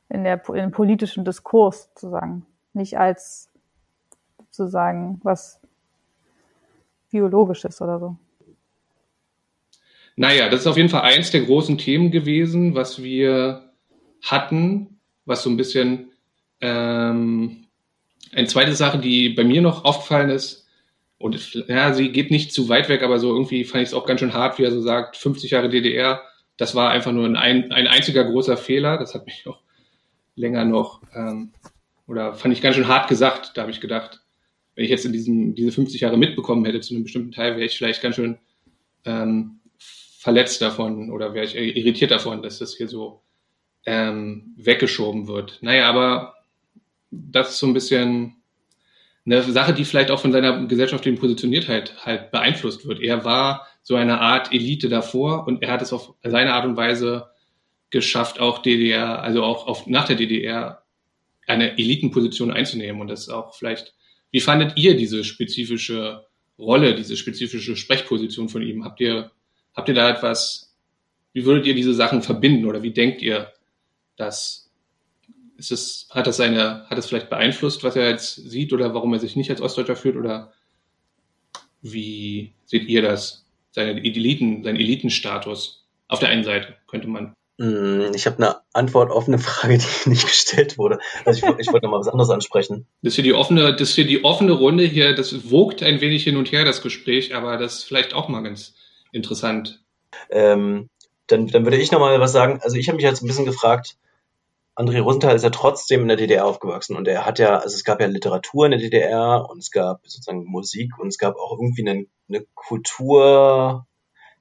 In der, im politischen Diskurs sozusagen. Nicht als sozusagen was Biologisches oder so. Naja, das ist auf jeden Fall eins der großen Themen gewesen, was wir hatten, was so ein bisschen ähm, eine zweite Sache, die bei mir noch aufgefallen ist, und ja, sie geht nicht zu weit weg, aber so irgendwie fand ich es auch ganz schön hart, wie er so sagt, 50 Jahre DDR, das war einfach nur ein, ein einziger großer Fehler. Das hat mich auch länger noch, ähm, oder fand ich ganz schön hart gesagt. Da habe ich gedacht, wenn ich jetzt in diesem, diese 50 Jahre mitbekommen hätte zu einem bestimmten Teil, wäre ich vielleicht ganz schön ähm, verletzt davon oder wäre ich irritiert davon, dass das hier so ähm, weggeschoben wird. Naja, aber das ist so ein bisschen eine Sache, die vielleicht auch von seiner gesellschaftlichen Positioniertheit halt beeinflusst wird. Er war so eine Art Elite davor und er hat es auf seine Art und Weise geschafft, auch DDR, also auch auf, nach der DDR eine Elitenposition einzunehmen. Und das ist auch vielleicht, wie fandet ihr diese spezifische Rolle, diese spezifische Sprechposition von ihm? Habt ihr, habt ihr da etwas, wie würdet ihr diese Sachen verbinden oder wie denkt ihr, dass ist es, hat das seine, hat es vielleicht beeinflusst, was er jetzt sieht oder warum er sich nicht als Ostdeutscher fühlt oder wie seht ihr das? Seine Eliten, sein Elitenstatus auf der einen Seite könnte man. Hm, ich habe eine Antwort auf eine Frage, die nicht gestellt wurde. Also ich, ich wollte noch mal was anderes ansprechen. Das ist für die offene, das ist für die offene Runde hier, das wogt ein wenig hin und her, das Gespräch, aber das ist vielleicht auch mal ganz interessant. Ähm, dann, dann würde ich noch mal was sagen. Also ich habe mich jetzt ein bisschen gefragt, André Rosenthal ist ja trotzdem in der DDR aufgewachsen und er hat ja, also es gab ja Literatur in der DDR und es gab sozusagen Musik und es gab auch irgendwie eine, eine Kultur,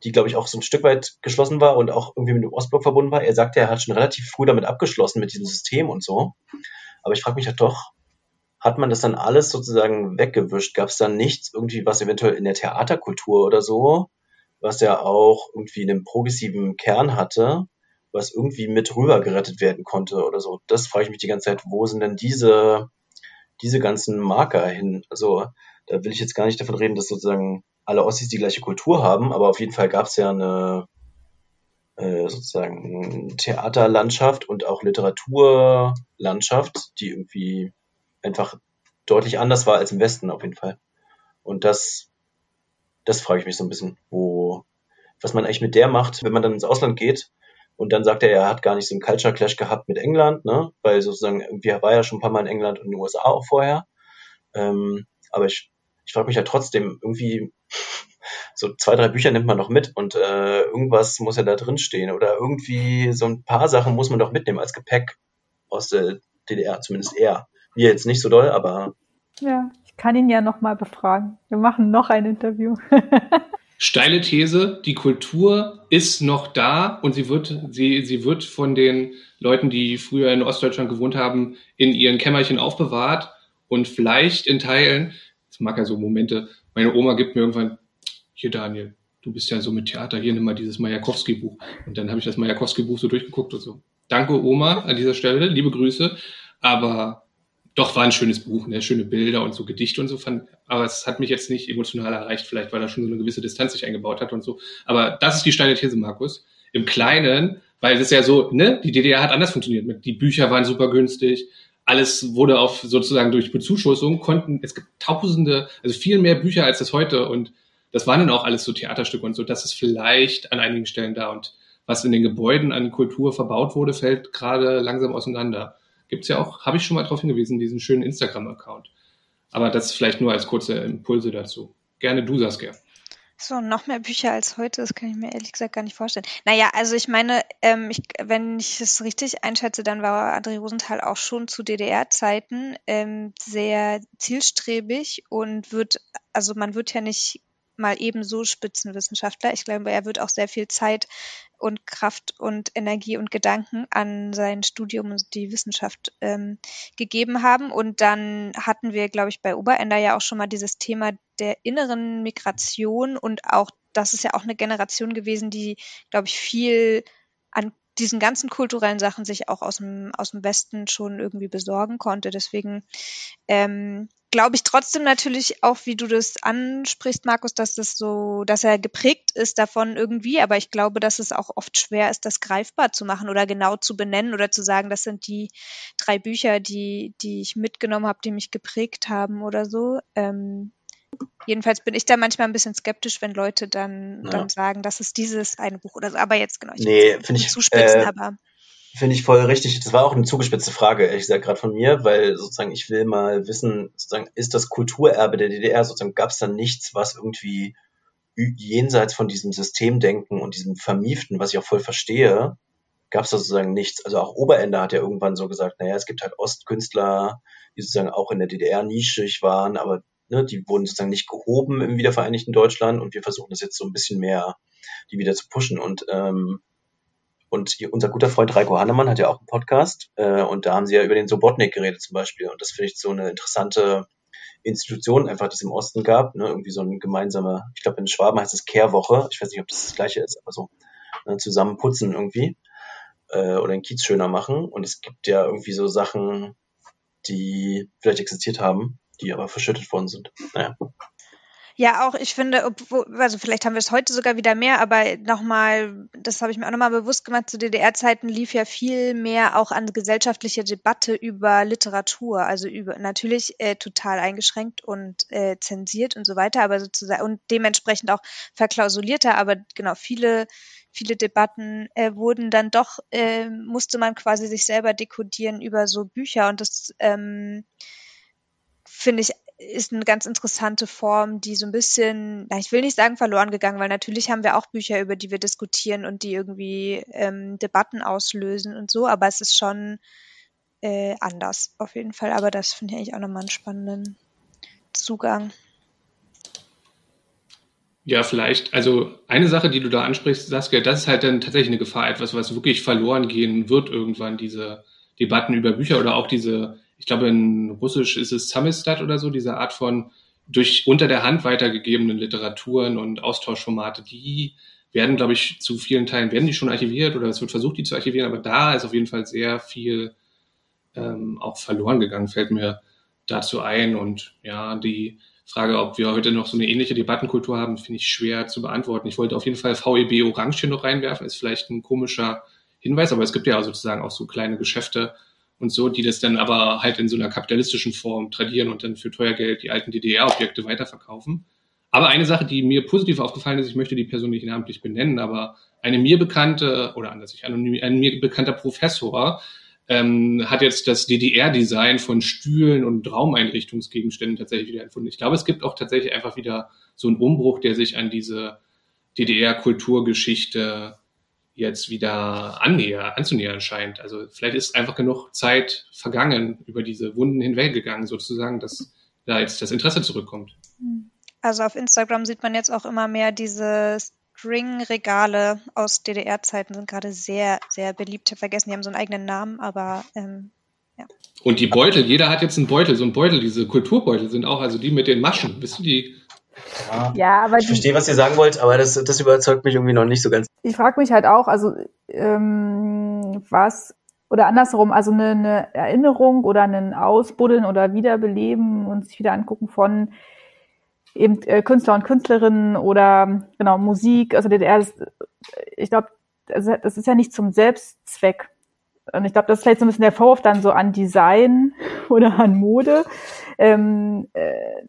die, glaube ich, auch so ein Stück weit geschlossen war und auch irgendwie mit dem Ostblock verbunden war. Er sagte, er hat schon relativ früh damit abgeschlossen, mit diesem System und so. Aber ich frage mich ja doch, hat man das dann alles sozusagen weggewischt? Gab es dann nichts irgendwie, was eventuell in der Theaterkultur oder so, was ja auch irgendwie einen progressiven Kern hatte, was irgendwie mit rüber gerettet werden konnte oder so. Das frage ich mich die ganze Zeit, wo sind denn diese, diese ganzen Marker hin? Also da will ich jetzt gar nicht davon reden, dass sozusagen alle Ossis die gleiche Kultur haben, aber auf jeden Fall gab es ja eine äh, sozusagen Theaterlandschaft und auch Literaturlandschaft, die irgendwie einfach deutlich anders war als im Westen auf jeden Fall. Und das, das frage ich mich so ein bisschen, wo, was man eigentlich mit der macht, wenn man dann ins Ausland geht und dann sagt er, er hat gar nicht so einen Culture Clash gehabt mit England, ne? Weil sozusagen irgendwie war ja schon ein paar Mal in England und in den USA auch vorher. Ähm, aber ich, ich frage mich ja trotzdem, irgendwie so zwei, drei Bücher nimmt man noch mit und äh, irgendwas muss ja da drin stehen. Oder irgendwie so ein paar Sachen muss man doch mitnehmen als Gepäck aus der DDR, zumindest er. Wir jetzt nicht so doll, aber. Ja, ich kann ihn ja nochmal befragen. Wir machen noch ein Interview. steile These, die Kultur ist noch da und sie wird, sie, sie wird von den Leuten, die früher in Ostdeutschland gewohnt haben, in ihren Kämmerchen aufbewahrt und vielleicht in Teilen, es mag ja so Momente, meine Oma gibt mir irgendwann, hier Daniel, du bist ja so mit Theater, hier nimm mal dieses Majakowski-Buch. Und dann habe ich das Majakowski-Buch so durchgeguckt und so. Danke Oma an dieser Stelle, liebe Grüße. Aber doch war ein schönes Buch, ne? schöne Bilder und so Gedichte und so. Fand, aber es hat mich jetzt nicht emotional erreicht, vielleicht weil er schon so eine gewisse Distanz sich eingebaut hat und so. Aber das ist die steile These, Markus. Im Kleinen, weil es ist ja so, ne, die DDR hat anders funktioniert. Die Bücher waren super günstig, alles wurde auf sozusagen durch Bezuschussung konnten, es gibt tausende, also viel mehr Bücher als das heute und das waren dann auch alles so Theaterstücke und so. Das ist vielleicht an einigen Stellen da und was in den Gebäuden an Kultur verbaut wurde, fällt gerade langsam auseinander. Gibt's ja auch, habe ich schon mal darauf hingewiesen, diesen schönen Instagram-Account. Aber das vielleicht nur als kurze Impulse dazu. Gerne du, Saskia. So, noch mehr Bücher als heute, das kann ich mir ehrlich gesagt gar nicht vorstellen. Naja, also ich meine, ähm, ich, wenn ich es richtig einschätze, dann war André Rosenthal auch schon zu DDR-Zeiten ähm, sehr zielstrebig und wird, also man wird ja nicht mal ebenso Spitzenwissenschaftler. Ich glaube, er wird auch sehr viel Zeit und Kraft und Energie und Gedanken an sein Studium und die Wissenschaft ähm, gegeben haben. Und dann hatten wir, glaube ich, bei Oberender ja auch schon mal dieses Thema der inneren Migration und auch, das ist ja auch eine Generation gewesen, die, glaube ich, viel an diesen ganzen kulturellen Sachen sich auch aus dem, aus dem Westen schon irgendwie besorgen konnte. Deswegen ähm, glaube ich trotzdem natürlich auch, wie du das ansprichst, Markus, dass das so, dass er geprägt ist davon irgendwie, aber ich glaube, dass es auch oft schwer ist, das greifbar zu machen oder genau zu benennen oder zu sagen, das sind die drei Bücher, die, die ich mitgenommen habe, die mich geprägt haben oder so. Ähm, jedenfalls bin ich da manchmal ein bisschen skeptisch, wenn Leute dann, ja. dann sagen, das ist dieses eine Buch oder so. Aber jetzt genau. Ich nee, finde ich. Zuspitzen, äh, aber Finde ich voll richtig. Das war auch eine zugespitzte Frage, ehrlich gesagt, gerade von mir, weil sozusagen ich will mal wissen, sozusagen, ist das Kulturerbe der DDR, sozusagen gab es da nichts, was irgendwie jenseits von diesem Systemdenken und diesem Vermieften, was ich auch voll verstehe, gab es da sozusagen nichts. Also auch Oberende hat ja irgendwann so gesagt, naja, es gibt halt Ostkünstler, die sozusagen auch in der DDR nischig waren, aber ne, die wurden sozusagen nicht gehoben im wiedervereinigten Deutschland und wir versuchen das jetzt so ein bisschen mehr, die wieder zu pushen. Und ähm, und unser guter Freund Reiko Hannemann hat ja auch einen Podcast äh, und da haben sie ja über den Sobotnik geredet zum Beispiel. Und das finde ich so eine interessante Institution einfach, die es im Osten gab. Ne? Irgendwie so ein gemeinsamer, ich glaube in Schwaben heißt es Kehrwoche. Ich weiß nicht, ob das das gleiche ist, aber so ne, zusammen putzen irgendwie äh, oder den Kiez schöner machen. Und es gibt ja irgendwie so Sachen, die vielleicht existiert haben, die aber verschüttet worden sind. Naja. Ja, auch ich finde, obwohl, also vielleicht haben wir es heute sogar wieder mehr, aber nochmal, das habe ich mir auch nochmal bewusst gemacht, zu DDR-Zeiten lief ja viel mehr auch an gesellschaftliche Debatte über Literatur, also über natürlich äh, total eingeschränkt und äh, zensiert und so weiter, aber sozusagen und dementsprechend auch verklausulierter, aber genau, viele viele Debatten äh, wurden dann doch, äh, musste man quasi sich selber dekodieren über so Bücher. Und das ähm, finde ich ist eine ganz interessante Form, die so ein bisschen, na, ich will nicht sagen verloren gegangen, weil natürlich haben wir auch Bücher, über die wir diskutieren und die irgendwie ähm, Debatten auslösen und so, aber es ist schon äh, anders auf jeden Fall. Aber das finde ich eigentlich auch nochmal einen spannenden Zugang. Ja, vielleicht. Also eine Sache, die du da ansprichst, Saskia, das ist halt dann tatsächlich eine Gefahr, etwas, was wirklich verloren gehen wird irgendwann, diese Debatten über Bücher oder auch diese, ich glaube in Russisch ist es Samizdat oder so, diese Art von durch unter der Hand weitergegebenen Literaturen und Austauschformate, die werden, glaube ich, zu vielen Teilen, werden die schon archiviert oder es wird versucht, die zu archivieren, aber da ist auf jeden Fall sehr viel ähm, auch verloren gegangen, fällt mir dazu ein. Und ja, die Frage, ob wir heute noch so eine ähnliche Debattenkultur haben, finde ich schwer zu beantworten. Ich wollte auf jeden Fall VEB Orange hier noch reinwerfen, ist vielleicht ein komischer Hinweis, aber es gibt ja sozusagen auch so kleine Geschäfte und so, die das dann aber halt in so einer kapitalistischen Form tradieren und dann für teuer Geld die alten DDR-Objekte weiterverkaufen. Aber eine Sache, die mir positiv aufgefallen ist, ich möchte die Person nicht namentlich benennen, aber eine mir bekannte, oder anders, ich anonym, ein mir bekannter Professor ähm, hat jetzt das DDR-Design von Stühlen und Raumeinrichtungsgegenständen tatsächlich wieder erfunden. Ich glaube, es gibt auch tatsächlich einfach wieder so einen Umbruch, der sich an diese DDR-Kulturgeschichte jetzt wieder annäher, anzunähern scheint. Also vielleicht ist einfach genug Zeit vergangen, über diese Wunden hinweggegangen, sozusagen, dass da jetzt das Interesse zurückkommt. Also auf Instagram sieht man jetzt auch immer mehr dieses String-Regale aus DDR-Zeiten sind gerade sehr, sehr beliebt. Ich habe vergessen, die haben so einen eigenen Namen, aber ähm, ja. Und die Beutel, jeder hat jetzt einen Beutel, so einen Beutel, diese Kulturbeutel sind auch, also die mit den Maschen, wisst ihr die? Ja, ja aber ich verstehe, was ihr sagen wollt, aber das, das überzeugt mich irgendwie noch nicht so ganz. Ich frage mich halt auch, also ähm, was oder andersherum, also eine, eine Erinnerung oder ein Ausbuddeln oder Wiederbeleben und sich wieder angucken von eben äh, Künstler und Künstlerinnen oder genau Musik. Also DDR, ist, ich glaube, also das ist ja nicht zum Selbstzweck. Und ich glaube, das ist vielleicht so ein bisschen der Vorwurf dann so an Design oder an Mode. Ähm, äh,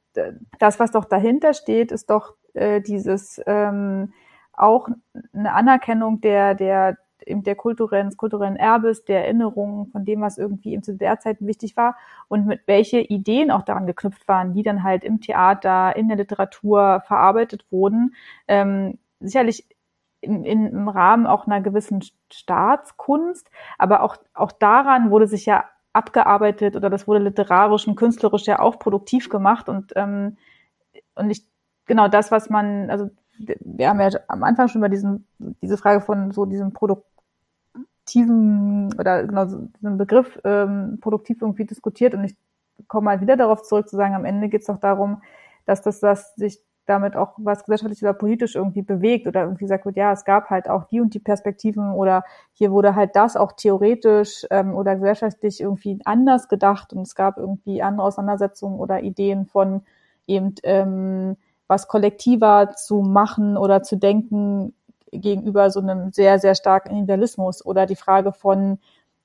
das, was doch dahinter steht, ist doch äh, dieses ähm, auch eine Anerkennung der, der, eben der kulturellen, des kulturellen Erbes, der Erinnerungen von dem, was irgendwie eben zu der Zeit wichtig war und mit welche Ideen auch daran geknüpft waren, die dann halt im Theater, in der Literatur verarbeitet wurden. Ähm, sicherlich in, in, im Rahmen auch einer gewissen Staatskunst, aber auch, auch daran wurde sich ja abgearbeitet oder das wurde literarisch und künstlerisch ja auch produktiv gemacht und, ähm, und ich, genau das, was man, also wir haben ja am Anfang schon über diesen, diese Frage von so diesem produktiven oder genau diesen Begriff ähm, produktiv irgendwie diskutiert und ich komme mal wieder darauf zurück zu sagen, am Ende geht es doch darum, dass das, dass sich damit auch was gesellschaftlich oder politisch irgendwie bewegt oder irgendwie sagt wird, ja, es gab halt auch die und die Perspektiven oder hier wurde halt das auch theoretisch ähm, oder gesellschaftlich irgendwie anders gedacht und es gab irgendwie andere Auseinandersetzungen oder Ideen von eben ähm, was kollektiver zu machen oder zu denken gegenüber so einem sehr, sehr starken Individualismus oder die Frage von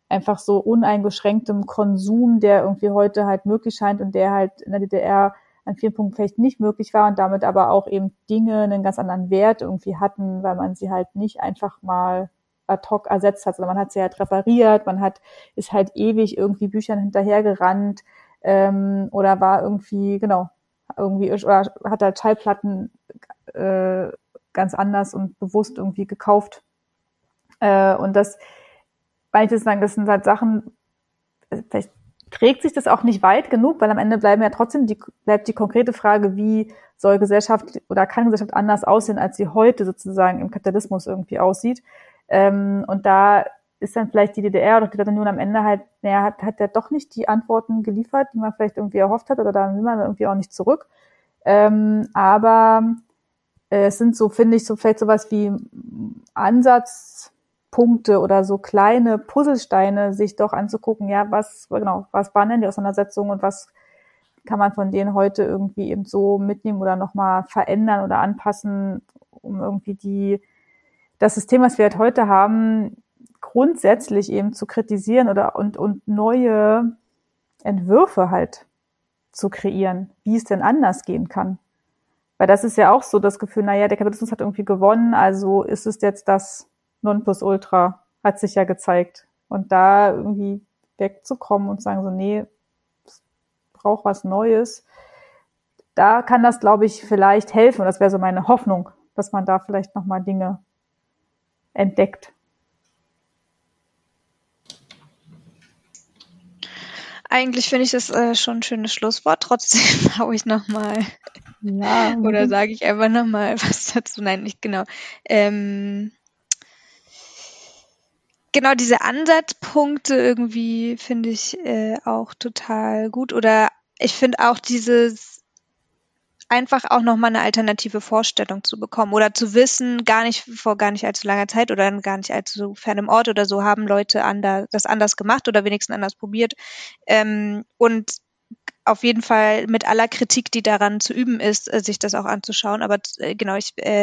einfach so uneingeschränktem Konsum, der irgendwie heute halt möglich scheint und der halt in der DDR an vielen Punkten vielleicht nicht möglich war und damit aber auch eben Dinge einen ganz anderen Wert irgendwie hatten, weil man sie halt nicht einfach mal ad hoc ersetzt hat, sondern man hat sie halt repariert, man hat, ist halt ewig irgendwie Büchern hinterhergerannt ähm, oder war irgendwie, genau, irgendwie oder hat halt Schallplatten äh, ganz anders und bewusst irgendwie gekauft. Äh, und das, weil ich das sagen, das sind halt Sachen, vielleicht trägt sich das auch nicht weit genug, weil am Ende bleiben ja trotzdem die, bleibt die konkrete Frage, wie soll Gesellschaft oder kann Gesellschaft anders aussehen, als sie heute sozusagen im Kapitalismus irgendwie aussieht. Ähm, und da ist dann vielleicht die DDR oder die Sowjetunion am Ende halt, naja, hat, hat ja doch nicht die Antworten geliefert, die man vielleicht irgendwie erhofft hat, oder da will man irgendwie auch nicht zurück. Ähm, aber es sind so, finde ich, so vielleicht sowas wie Ansatzpunkte oder so kleine Puzzlesteine, sich doch anzugucken, ja, was, genau, was waren denn die Auseinandersetzungen und was kann man von denen heute irgendwie eben so mitnehmen oder nochmal verändern oder anpassen, um irgendwie die, das System, was wir halt heute haben, grundsätzlich eben zu kritisieren oder und, und neue Entwürfe halt zu kreieren, wie es denn anders gehen kann. Weil das ist ja auch so das Gefühl, naja, der Kapitalismus hat irgendwie gewonnen, also ist es jetzt das Nonplusultra, hat sich ja gezeigt. Und da irgendwie wegzukommen und sagen so, nee, brauche was Neues. Da kann das, glaube ich, vielleicht helfen. Und das wäre so meine Hoffnung, dass man da vielleicht nochmal Dinge entdeckt. Eigentlich finde ich das äh, schon ein schönes Schlusswort. Trotzdem haue ich nochmal. Ja. Oder sage ich einfach nochmal was dazu. Nein, nicht genau. Ähm, genau diese Ansatzpunkte irgendwie finde ich äh, auch total gut. Oder ich finde auch dieses einfach auch nochmal eine alternative Vorstellung zu bekommen oder zu wissen, gar nicht vor gar nicht allzu langer Zeit oder gar nicht allzu fernem Ort oder so haben Leute anders, das anders gemacht oder wenigstens anders probiert. Ähm, und auf jeden Fall mit aller Kritik, die daran zu üben ist, äh, sich das auch anzuschauen. Aber äh, genau, ich äh,